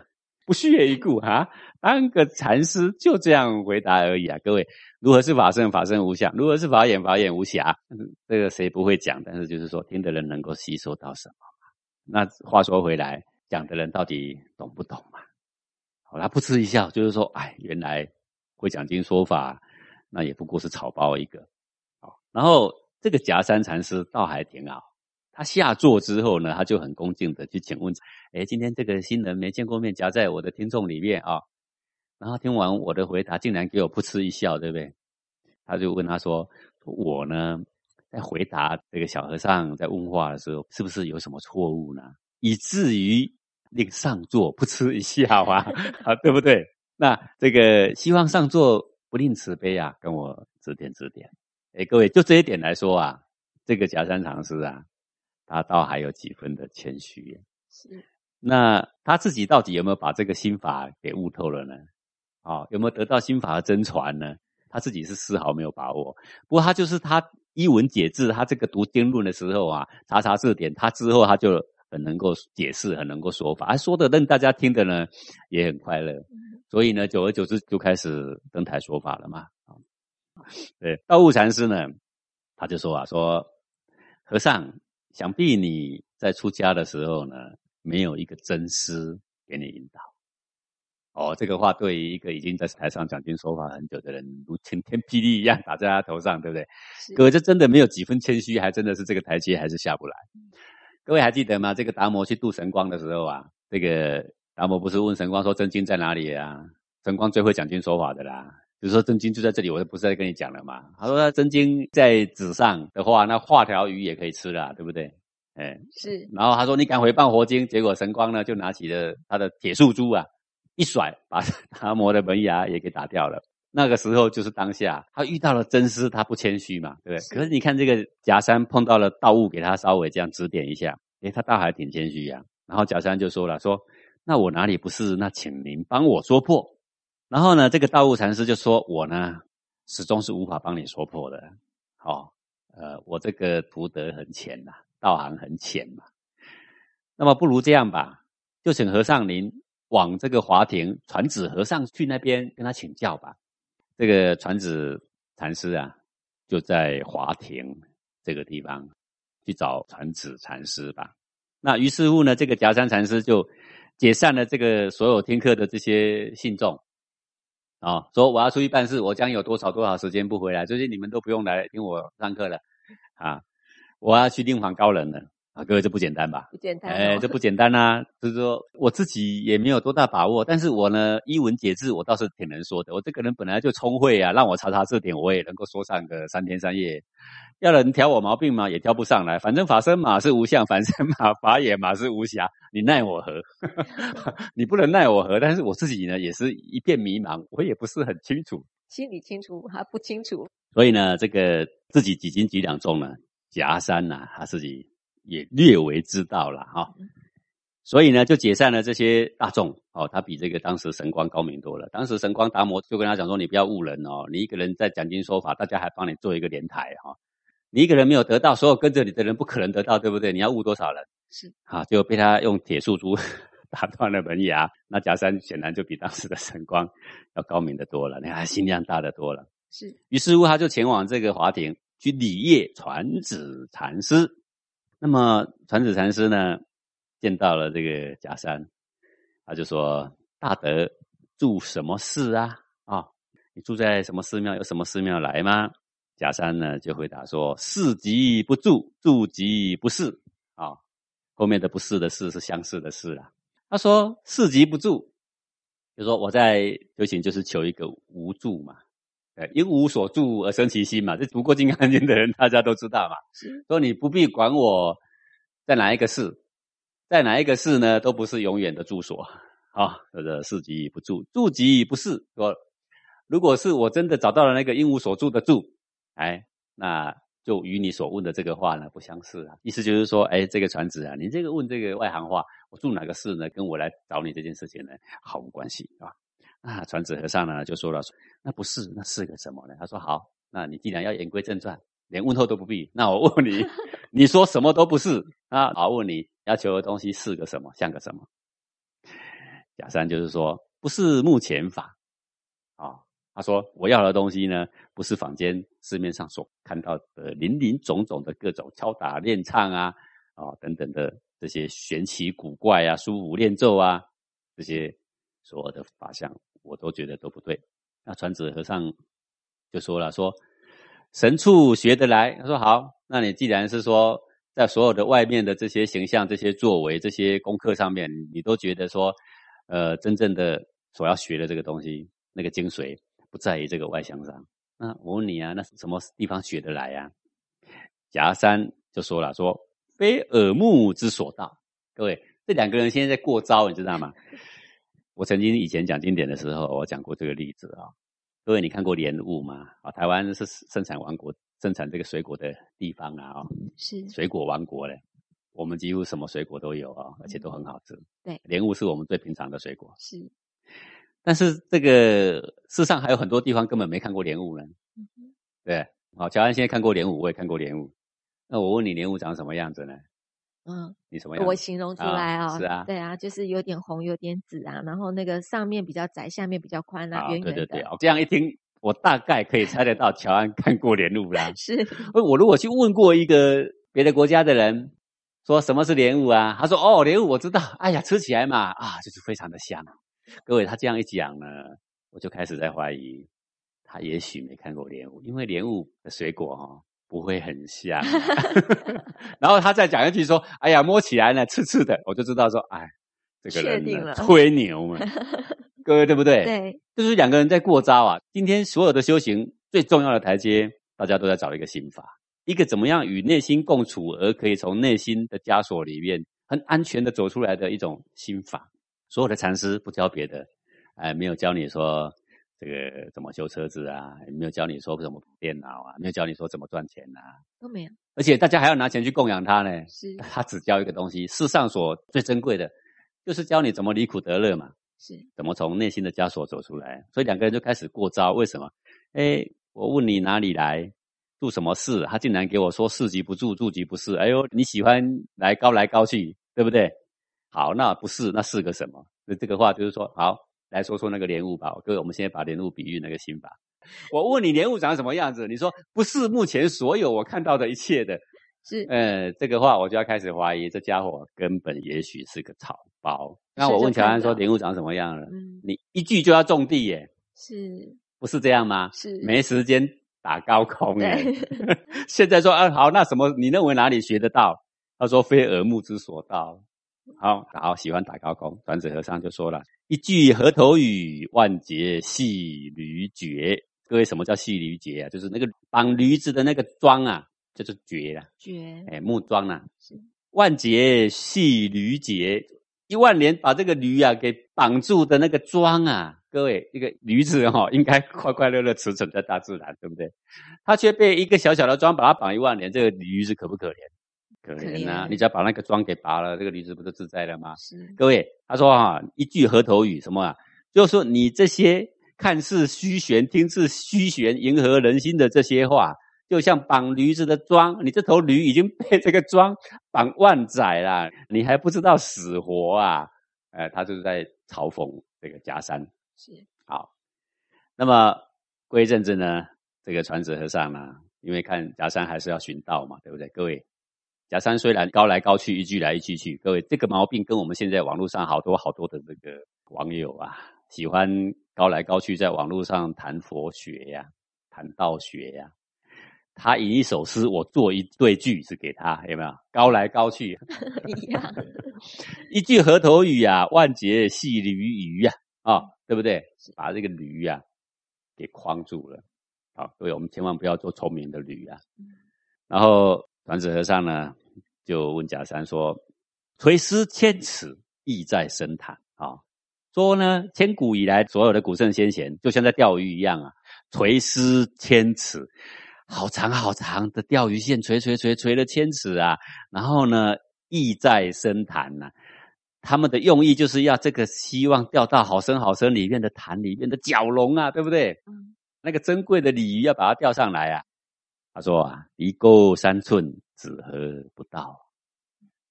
不屑一顾啊。当个禅师就这样回答而已啊。各位，如何是法身？法身无相。如何是法眼？法眼无瑕。这个谁不会讲？但是就是说，听的人能够吸收到什么那话说回来。讲的人到底懂不懂嘛？好，他噗嗤一笑，就是说，哎，原来会讲经说法，那也不过是草包一个。好，然后这个夹山禅师倒还挺好，他下座之后呢，他就很恭敬的去请问，哎，今天这个新人没见过面，夹在我的听众里面啊。然后听完我的回答，竟然给我噗嗤一笑，对不对？他就问他说：“我呢，在回答这个小和尚在问话的时候，是不是有什么错误呢？以至于？”令上座不吃一笑啊，啊，对不对？那这个希望上座不吝慈悲啊，跟我指点指点。哎，各位，就这一点来说啊，这个夹山禅师啊，他倒还有几分的谦虚。是，那他自己到底有没有把这个心法给悟透了呢？啊，有没有得到心法的真传呢？他自己是丝毫没有把握。不过他就是他一文解字，他这个读经论的时候啊，查查字典，他之后他就很能够解释，很能够说法，他说的让大家听的呢也很快乐。所以呢，久而久之就开始登台说法了嘛。啊，对，道悟禅师呢，他就说啊，说和尚，想必你在出家的时候呢，没有一个真师给你引导。哦，这个话对于一个已经在台上讲经说法很久的人，如晴天霹雳一样打在他头上，对不对？各位，这真的没有几分谦虚，还真的是这个台阶还是下不来。各位还记得吗？这个达摩去度神光的时候啊，这个达摩不是问神光说真经在哪里啊？神光最会讲经说法的啦，比如说真经就在这里，我就不是在跟你讲了嘛。他说真经在纸上的话，那画条鱼也可以吃了，对不对？哎，是。然后他说你敢回谤佛经，结果神光呢就拿起了他的铁树珠啊。一甩，把达摩的门牙也给打掉了。那个时候就是当下，他遇到了真师，他不谦虚嘛，对不对？可是你看这个假山碰到了道悟，给他稍微这样指点一下，诶，他倒还挺谦虚呀。然后假山就说了，说那我哪里不是？那请您帮我说破。然后呢，这个道悟禅师就说，我呢始终是无法帮你说破的。好，呃，我这个福德很浅呐，道行很浅嘛。那么不如这样吧，就请和尚您。往这个华亭传旨和尚去那边跟他请教吧。这个传子禅师啊，就在华亭这个地方去找传子禅师吧。那于是乎呢，这个夹山禅师就解散了这个所有听课的这些信众啊，说我要出去办事，我将有多少多少时间不回来，最近你们都不用来听我上课了啊，我要去另访高人了。各位这不简单吧？不简单，哎，这不简单呐。就是说，我自己也没有多大把握，但是我呢，一文解字，我倒是挺能说的。我这个人本来就聪慧啊，让我查查字典，我也能够说上个三天三夜。要人挑我毛病嘛，也挑不上来。反正法身马是无相，反身马法也马是无暇。你奈我何？你不能奈我何。但是我自己呢，也是一片迷茫，我也不是很清楚。心里清楚还不清楚。所以呢，这个自己几斤几两重呢？夹山呐，他自己。也略为知道了哈，所以呢，就解散了这些大众哦。他比这个当时神光高明多了。当时神光达摩就跟他讲说：“你不要误人哦，你一个人在讲经说法，大家还帮你做一个莲台哈。你一个人没有得到，所有跟着你的人不可能得到，对不对？你要误多少人？是啊，就被他用铁树珠 打断了门牙。那假山显然就比当时的神光要高明的多了，你看心量大的多了。是，于是乎他就前往这个华亭去礼谒传子禅师。那么传子禅师呢，见到了这个假山，他就说：“大德住什么寺啊？啊，你住在什么寺庙？有什么寺庙来吗？”假山呢就回答说：“寺即不住，住即不是。”啊，后面的“不是”的“是”是相似的“是”啊。他说：“寺即不住，就说我在修行就是求一个无住嘛。”因无所住而生其心嘛，这读过《金刚经》的人大家都知道嘛。说你不必管我在哪一个寺，在哪一个寺呢，都不是永远的住所啊。这个世即不住，住即不是。说如果是我真的找到了那个因无所住的住，哎，那就与你所问的这个话呢不相似啊。意思就是说，哎，这个传子啊，你这个问这个外行话，我住哪个寺呢，跟我来找你这件事情呢毫无关系啊。啊，传子和尚呢就说了，那不是，那是个什么呢？他说好，那你既然要言归正传，连问候都不必，那我问你，你说什么都不是啊？好，问你要求的东西是个什么，像个什么？假山就是说，不是目前法啊。他说我要的东西呢，不是坊间市面上所看到的林林总总的各种敲打练唱啊，啊等等的这些玄奇古怪啊、书舞练奏啊这些所有的法相。我都觉得都不对。那传子和尚就说了：“说神处学得来。”他说：“好，那你既然是说在所有的外面的这些形象、这些作为、这些功课上面，你都觉得说，呃，真正的所要学的这个东西，那个精髓不在于这个外相上。那我问你啊，那什么地方学得来呀？”夹山就说了：“说非耳目之所到。”各位，这两个人现在在过招，你知道吗？我曾经以前讲经典的时候，我讲过这个例子啊。各位，你看过莲雾吗？啊，台湾是生产王国生产这个水果的地方啊，哦，是水果王国嘞。我们几乎什么水果都有啊，而且都很好吃。对，莲雾是我们最平常的水果。是，但是这个世上还有很多地方根本没看过莲雾呢。对，好，乔安现在看过莲雾，我也看过莲雾。那我问你，莲雾长什么样子呢？嗯，你什么样？我形容出来啊，是啊，对啊，就是有点红，有点紫啊，然后那个上面比较窄，下面比较宽啊，圆圆的。对对对，这样一听，我大概可以猜得到乔安看过莲雾啦。是，我如果去问过一个别的国家的人。说什么是莲雾啊？他说：“哦，莲雾我知道。哎呀，吃起来嘛，啊，就是非常的香。各位，他这样一讲呢，我就开始在怀疑，他也许没看过莲雾，因为莲雾的水果哈不会很像。然后他再讲一句说：，哎呀，摸起来呢，刺刺的，我就知道说，哎，这个人吹牛嘛。各位对不对？对，就是两个人在过招啊。今天所有的修行最重要的台阶，大家都在找一个心法。”一个怎么样与内心共处，而可以从内心的枷锁里面很安全的走出来的一种心法。所有的禅师不教别的，哎，没有教你说这个怎么修车子啊，也没有教你说怎么电脑啊，没有教你说怎么赚钱啊，都没有。而且大家还要拿钱去供养他呢。是，他只教一个东西，世上所最珍贵的，就是教你怎么离苦得乐嘛。是，怎么从内心的枷锁走出来？所以两个人就开始过招。为什么？哎，我问你哪里来？住什么事？他竟然给我说市级不住，住级不是。哎呦，你喜欢来高来高去，对不对？好，那不是，那是个什么？那这个话就是说，好，来说说那个莲雾吧。各位，我们现在把莲雾比喻那个心法。我问你，莲雾长什么样子？你说不是目前所有我看到的一切的，是，呃，这个话我就要开始怀疑，这家伙根本也许是个草包。那我问乔安说，莲雾长什么样了？你一句就要种地耶？是，不是这样吗？是，没时间。打高空耶！现在说啊，好，那什么？你认为哪里学得到？他说：“非耳目之所到。”好，好，喜欢打高空。转子和尚就说了一句河头语：“万劫系驴绝。”各位，什么叫系驴绝啊？就是那个绑驴子的那个桩啊，就是绝了。绝哎，木桩啊。是万劫系驴绝，一万年把这个驴啊给绑住的那个桩啊。各位，一个驴子哈，应该快快乐乐驰骋在大自然，对不对？它却被一个小小的桩把它绑一万年，这个驴子可不可怜？可怜呐！你只要把那个桩给拔了，这个驴子不就自在了吗？是。各位，他说啊，一句河头语什么啊？就是说你这些看似虚玄、听似虚玄、迎合人心的这些话，就像绑驴子的桩，你这头驴已经被这个桩绑万载了，你还不知道死活啊？哎，他就是在嘲讽这个假山。是好，那么过一阵子呢，这个传子和尚呢，因为看夹山还是要寻道嘛，对不对？各位，夹山虽然高来高去，一句来一句去，各位这个毛病跟我们现在网络上好多好多的这个网友啊，喜欢高来高去，在网络上谈佛学呀，谈道学呀。他以一首诗，我做一对句子给他，有没有？高来高去一样，一句河头语啊，万劫系驴鱼呀，啊。对不对？把这个驴呀给框住了。好，各位，我们千万不要做聪明的驴啊。然后传子和尚呢就问假山说：“垂丝千尺，意在深潭。”啊，说呢，千古以来所有的古圣先贤，就像在钓鱼一样啊，垂丝千尺，好长好长的钓鱼线，垂垂垂垂了千尺啊。然后呢，意在深潭呐。他们的用意就是要这个希望钓到好深好深里面的潭里面的蛟龙啊，对不对？嗯，那个珍贵的鲤鱼要把它钓上来啊。他说啊，离钩三寸，只何不到？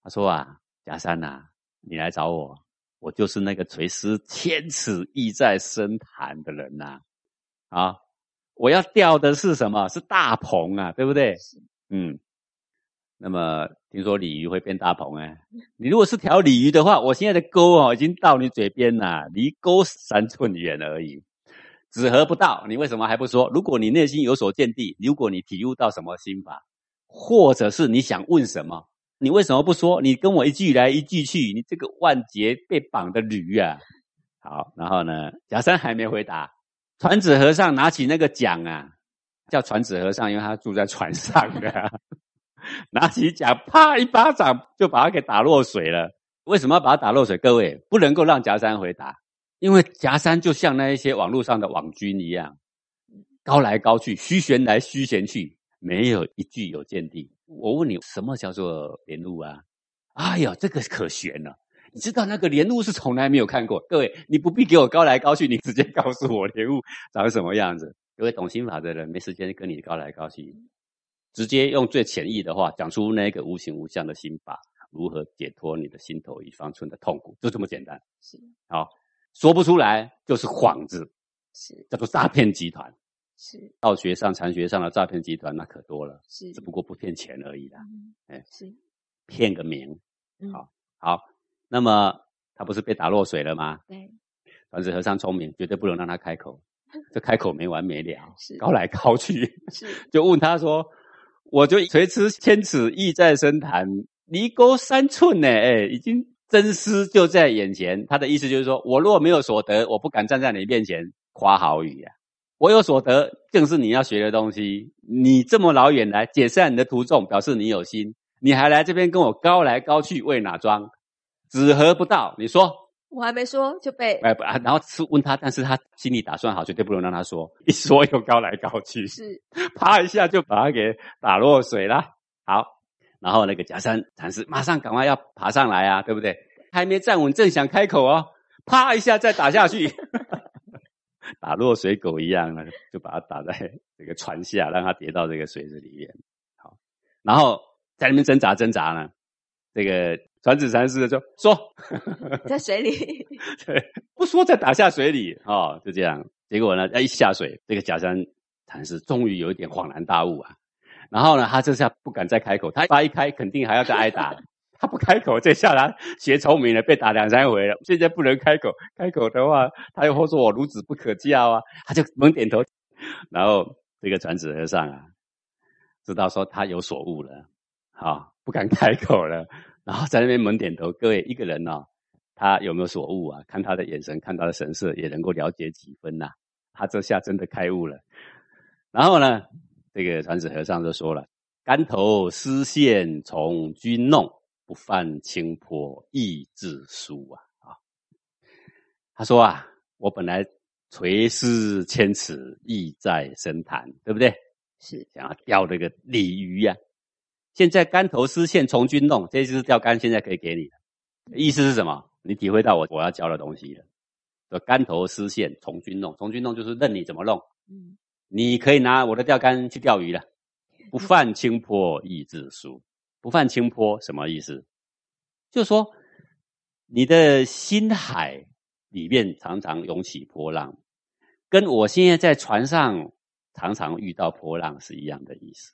他说啊，假山呐，你来找我，我就是那个垂丝千尺意在深潭的人呐。啊，我要钓的是什么？是大鹏啊，对不对？嗯。那么听说鲤鱼会变大鹏哎，你如果是条鲤鱼的话，我现在的钩哦已经到你嘴边了，离钩三寸远而已，纸盒不到，你为什么还不说？如果你内心有所见地，如果你体悟到什么心法，或者是你想问什么，你为什么不说？你跟我一句来一句去，你这个万劫被绑的驴啊！好，然后呢，假山还没回答，传子和尚拿起那个桨啊，叫传子和尚，因为他住在船上的。拿起桨，啪一巴掌就把他给打落水了。为什么要把他打落水？各位不能够让夹山回答，因为夹山就像那一些网络上的网军一样，高来高去，虚旋来虚旋去，没有一句有见地。我问你，什么叫做莲雾啊？哎呀，这个可悬了。你知道那个莲雾是从来没有看过。各位，你不必给我高来高去，你直接告诉我莲雾长什么样子。各位懂心法的人，没时间跟你高来高去，直接用最浅易的话讲出那个无形无相的心法，如何解脱你的心头一方寸的痛苦，就这么简单。是，好，说不出来就是幌子，是叫做诈骗集团。是道学上、禅学上的诈骗集团，那可多了。是，只不过不骗钱而已啦。哎，是骗个名。好，好，那么他不是被打落水了吗？对，传子和尚聪明，绝对不能让他开口。这开口没完没了，是高来高去，是 就问他说：“我就垂痴千尺，意在深潭，离沟三寸呢。”哎，已经真丝就在眼前。他的意思就是说，我若没有所得，我不敢站在你面前夸好语呀。我有所得，正是你要学的东西。你这么老远来解散你的徒众，表示你有心。你还来这边跟我高来高去，为哪桩？纸合不到，你说？我还没说就被哎不啊，然后是问他，但是他心里打算好，绝对不能让他说。一说又高来高去，是 啪一下就把他给打落水了。好，然后那个假山禅师马上赶快要爬上来啊，对不对？还没站稳，正想开口哦，啪一下再打下去。打落水狗一样呢，就把它打在这个船下，让它跌到这个水子里面。好，然后在里面挣扎挣扎呢，这个船子禅师就说：“在水里，对，不说再打下水里哦，就这样。结果呢，一下水，这个假山禅师终于有一点恍然大悟啊。然后呢，他这下不敢再开口，他发一开，肯定还要再挨打。”他不开口，这下他学聪明了，被打两三回了。现在不能开口，开口的话，他又说我孺子不可教啊，他就猛点头。然后这个传子和尚啊，知道说他有所悟了，好不敢开口了，然后在那边猛点头。各位一个人呢，他有没有所悟啊？看他的眼神，看他的神色，也能够了解几分呐。他这下真的开悟了。然后呢，这个传子和尚就说了：“竿头丝线从君弄。”不犯清波意志疏啊！啊，他说啊，我本来垂丝千尺，意在深潭，对不对？是想要钓这个鲤鱼呀。现在竿头丝线从军弄，这就是钓竿，现在可以给你意思是什么？你体会到我我要教的东西了。说竿头丝线从军弄，从军弄就是任你怎么弄。嗯，你可以拿我的钓竿去钓鱼了。不犯清波意志疏。不犯清波什么意思？就说你的心海里面常常涌起波浪，跟我现在在船上常常遇到波浪是一样的意思。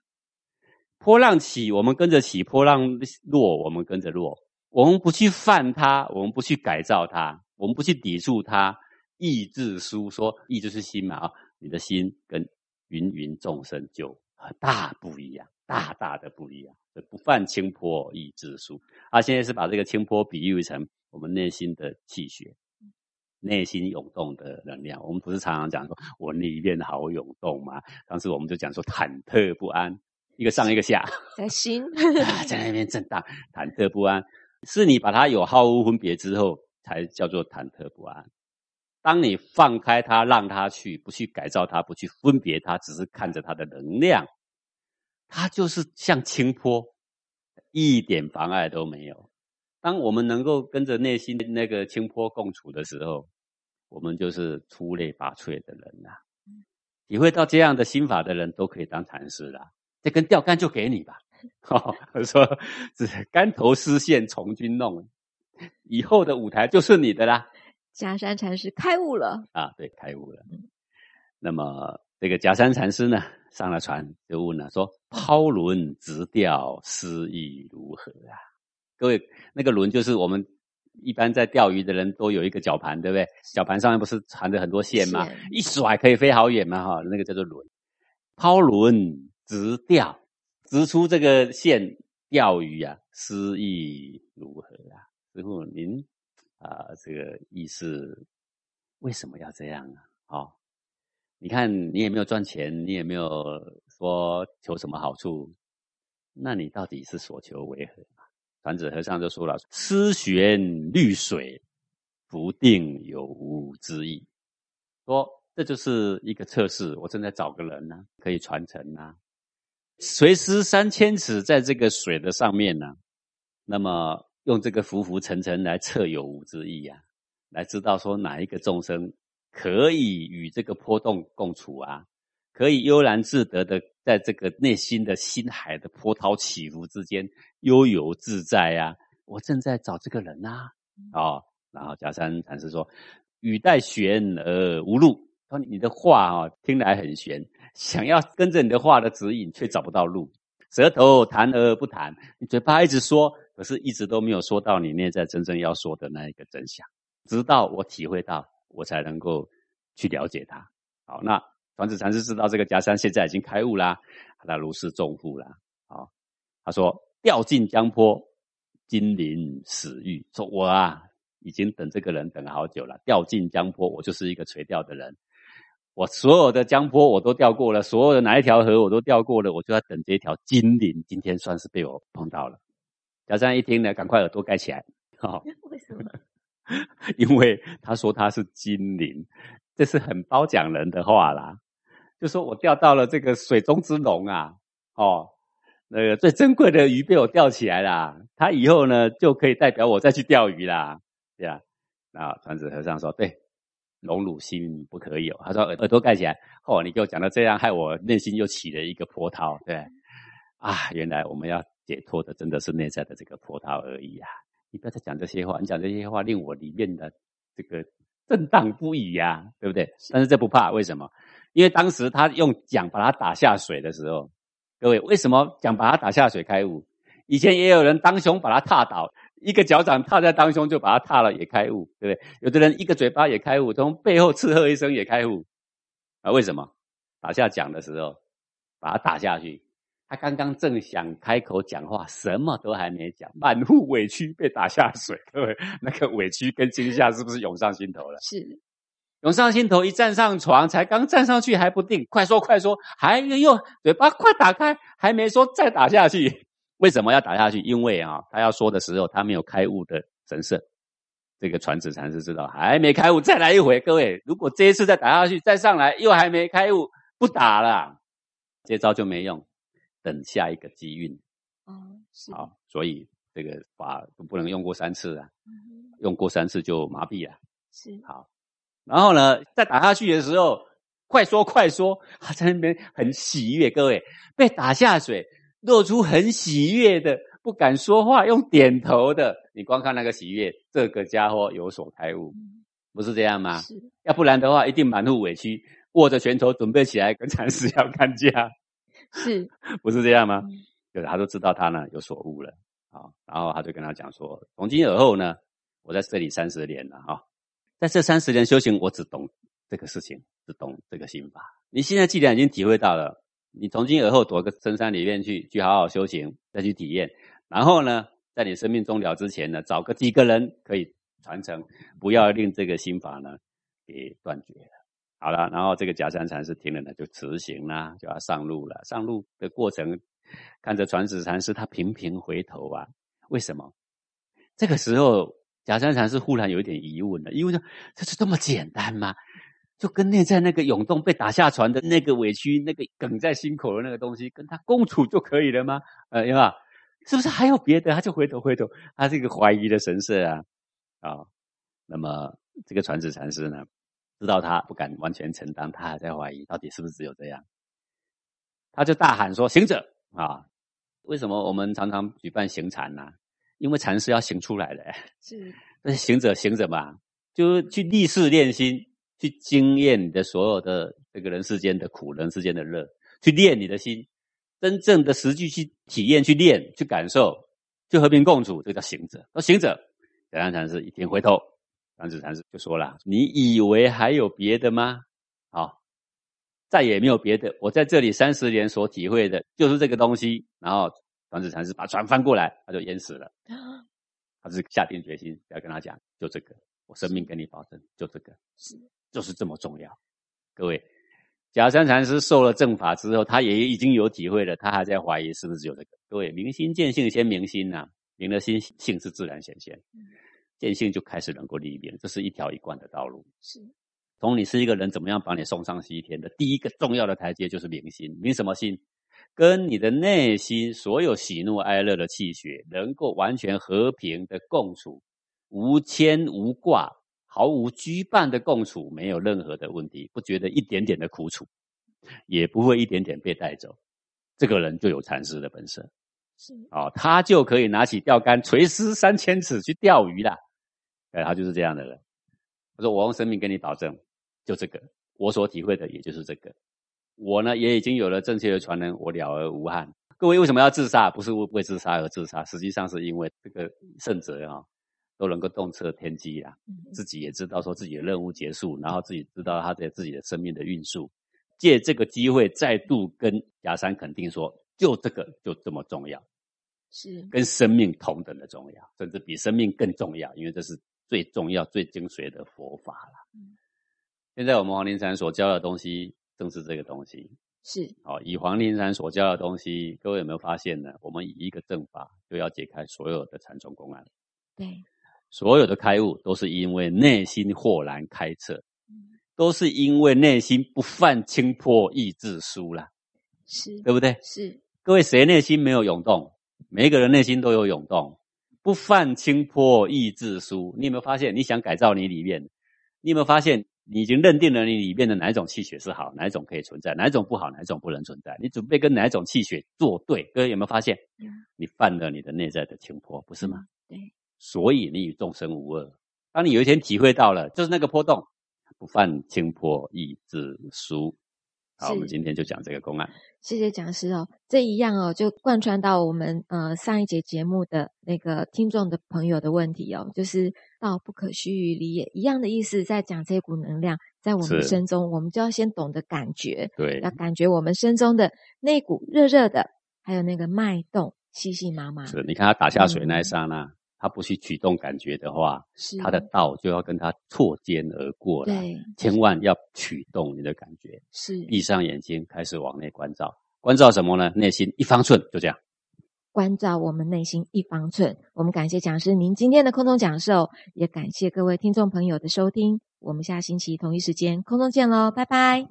波浪起，我们跟着起；波浪落，我们跟着落。我们不去犯它，我们不去改造它，我们不去抵触它。意志疏，说意就是心嘛啊，你的心跟芸芸众生就大不一样。大大的不一样，不犯清波易自疏。他现在是把这个清波比喻成我们内心的气血，内心涌动的能量。我们不是常常讲说，我里面好涌动吗？当时我们就讲说忐忑不安，一个上一个下，在心在那边震荡，忐忑不安。是你把它有好恶分别之后，才叫做忐忑不安。当你放开它，让它去，不去改造它，不去分别它，只是看着它的能量。它就是像清波，一点妨碍都没有。当我们能够跟着内心的那个清波共处的时候，我们就是出类拔萃的人呐。体会到这样的心法的人都可以当禅师啦。这根钓竿就给你吧。我说，这竿头丝线从军弄，以后的舞台就是你的啦。假山禅师开悟了啊，对，开悟了。那么这个假山禅师呢？上了船就问了，说抛轮直钓，诗意如何啊？各位，那个轮就是我们一般在钓鱼的人都有一个绞盘，对不对？绞盘上面不是缠着很多线吗？一甩可以飞好远嘛，哈，那个叫做轮。抛轮直钓，直出这个线钓鱼啊，诗意如何啊？师傅您啊，这个意思为什么要这样啊？好。你看，你也没有赚钱，你也没有说求什么好处，那你到底是所求为何？传子和尚就说了：“思玄绿水，不定有无之意。”说这就是一个测试，我正在找个人呢，可以传承啊。垂丝三千尺在这个水的上面呢，那么用这个浮浮沉沉来测有无之意啊，来知道说哪一个众生可以与这个波动共处啊，可以悠然自得的在这个内心的心海的波涛起伏之间悠游自在啊。我正在找这个人呐，哦，然后假山禅师说：“语带玄而无路。”说你的话啊，听来很玄，想要跟着你的话的指引，却找不到路。舌头谈而不谈，你嘴巴一直说，可是一直都没有说到你内在真正要说的那一个真相。直到我体会到，我才能够去了解他。好，那传子禅师知道这个假山现在已经开悟啦，他如释重负了。好，他说掉进江坡。金鳞死玉说：“我啊，已经等这个人等了好久了。掉进江坡，我就是一个垂钓的人。我所有的江坡我都钓过了，所有的哪一条河我都钓过了，我就在等这一条金鳞。今天算是被我碰到了。”小三一听呢，赶快耳朵盖起来。好，为什么？因为他说他是精灵，这是很褒奖人的话啦。就说我钓到了这个水中之龙啊，哦。那个最珍贵的鱼被我钓起来啦，他以后呢就可以代表我再去钓鱼啦，对啊。那传子和尚说：“对，荣辱心不可有。”他说：“耳朵盖起来。”哦，你给我讲到这样，害我内心又起了一个波涛，对啊，原来我们要解脱的真的是内在的这个波涛而已啊！你不要再讲这些话，你讲这些话令我里面的这个震荡不已呀，对不对？但是这不怕，为什么？因为当时他用桨把他打下水的时候。各位，为什么桨把他打下水开悟？以前也有人当胸把他踏倒，一个脚掌踏在当胸就把他踏了也开悟，对不对？有的人一个嘴巴也开悟，从背后斥喝一声也开悟，啊？为什么？打下桨的时候把他打下去，他刚刚正想开口讲话，什么都还没讲，满腹委屈被打下水，各位那个委屈跟惊吓是不是涌上心头了？是。涌上心头，一站上床，才刚站上去还不定，快说快说，还又嘴巴快打开，还没说再打下去。为什么要打下去？因为啊，他要说的时候，他没有开悟的神色。这个传子禅师知道，还没开悟，再来一回。各位，如果这一次再打下去，再上来又还没开悟，不打了，这招就没用。等下一个机运。哦，是。好，所以这个法不能用过三次啊，用过三次就麻痹了。是。好。然后呢，在打下去的时候，快说快说，他在那边很喜悦。各位被打下水，露出很喜悦的，不敢说话，用点头的。你光看那个喜悦，这个家伙有所开悟，不是这样吗？是。要不然的话，一定满腹委屈，握着拳头准备起来跟禅师要干架。是。不是这样吗？对，他都知道他呢有所悟了啊。然后他就跟他讲说：从今而后呢，我在这里三十年了啊。在这三十年修行，我只懂这个事情，只懂这个心法。你现在既然已经体会到了，你从今而后躲个深山里面去，去好好修行，再去体验。然后呢，在你生命终了之前呢，找个几个人可以传承，不要令这个心法呢给断绝了。好了，然后这个假山禅师听了呢，就辞行啦，就要上路了。上路的过程，看着传子禅师，他频频回头啊，为什么？这个时候。假山禅师忽然有一点疑问了，因为说这是这么简单吗？就跟内在那个涌动被打下船的那个委屈、那个梗在心口的那个东西，跟他共处就可以了吗？呃，对吧？是不是还有别的？他就回头回头，他这个怀疑的神色啊啊。那么这个传子禅师呢，知道他不敢完全承担，他还在怀疑到底是不是只有这样，他就大喊说：“行者啊，为什么我们常常举办行禅呢？”因为禅是要行出来的，是。那行者行者嘛，就去立誓练心，去经验你的所有的这个人世间的苦，人世间的乐，去练你的心，真正的实际去体验、去练、去感受、去和平共处，这个叫行者。说行者，小安禅师一听回头，传子禅师就说了：“你以为还有别的吗？好，再也没有别的。我在这里三十年所体会的，就是这个东西。”然后。传子禅师把船翻过来，他就淹死了。他是下定决心要跟他讲，就这个，我生命跟你保证，就这个，是就是这么重要。各位，假山禅师受了正法之后，他也已经有体会了，他还在怀疑是不是只有这个。各位，明心见性先明心呐，明了心，性是自然显现，见性就开始能够立命，这是一条一贯的道路。是，从你是一个人怎么样把你送上西天的第一个重要的台阶就是明心，明什么心？跟你的内心所有喜怒哀乐的气血，能够完全和平的共处，无牵无挂，毫无羁绊的共处，没有任何的问题，不觉得一点点的苦楚，也不会一点点被带走。这个人就有禅师的本色，是哦，他就可以拿起钓竿，垂丝三千尺去钓鱼了。哎，他就是这样的人。他说，我用生命跟你保证，就这个，我所体会的也就是这个。我呢，也已经有了正确的传人，我了而无憾。各位为什么要自杀？不是为自杀而自杀，实际上是因为这个圣者啊，都能够洞彻天机啊，自己也知道说自己的任务结束，然后自己知道他在自己的生命的运数。借这个机会，再度跟亚山肯定说，就这个就这么重要，是跟生命同等的重要，甚至比生命更重要，因为这是最重要、最精髓的佛法了。现在我们黄庭禅所教的东西，正是这个东西。是好，以黄庭禅所教的东西，各位有没有发现呢？我们以一个正法，就要解开所有的禅宗公案。对，所有的开悟，都是因为内心豁然开彻。都是因为内心不犯轻破意志疏啦，是对不对？是各位谁内心没有涌动？每一个人内心都有涌动，不犯轻破意志疏。你有没有发现？你想改造你里面，你有没有发现？你已经认定了你里面的哪一种气血是好，哪一种可以存在，哪一种不好，哪一种不能存在？你准备跟哪一种气血作对？各位有没有发现？你犯了你的内在的轻破，不是吗？对。所以你与众生无二。当你有一天体会到了，就是那个波动。不犯轻破意志书。好，我们今天就讲这个公案。谢谢讲师哦，这一样哦，就贯穿到我们呃上一节节目的那个听众的朋友的问题哦，就是道不可虚于离也一样的意思，在讲这股能量在我们身中，我们就要先懂得感觉，对，要感觉我们身中的那股热热的，还有那个脉动细细麻麻。是，你看他打下水那一刹那。他不去取动感觉的话，他的道就要跟他错肩而过了。对，千万要取动你的感觉。是，闭上眼睛，开始往内关照。关照什么呢？内心一方寸，就这样。关照我们内心一方寸。我们感谢讲师您今天的空中讲授，也感谢各位听众朋友的收听。我们下星期同一时间空中见喽，拜拜。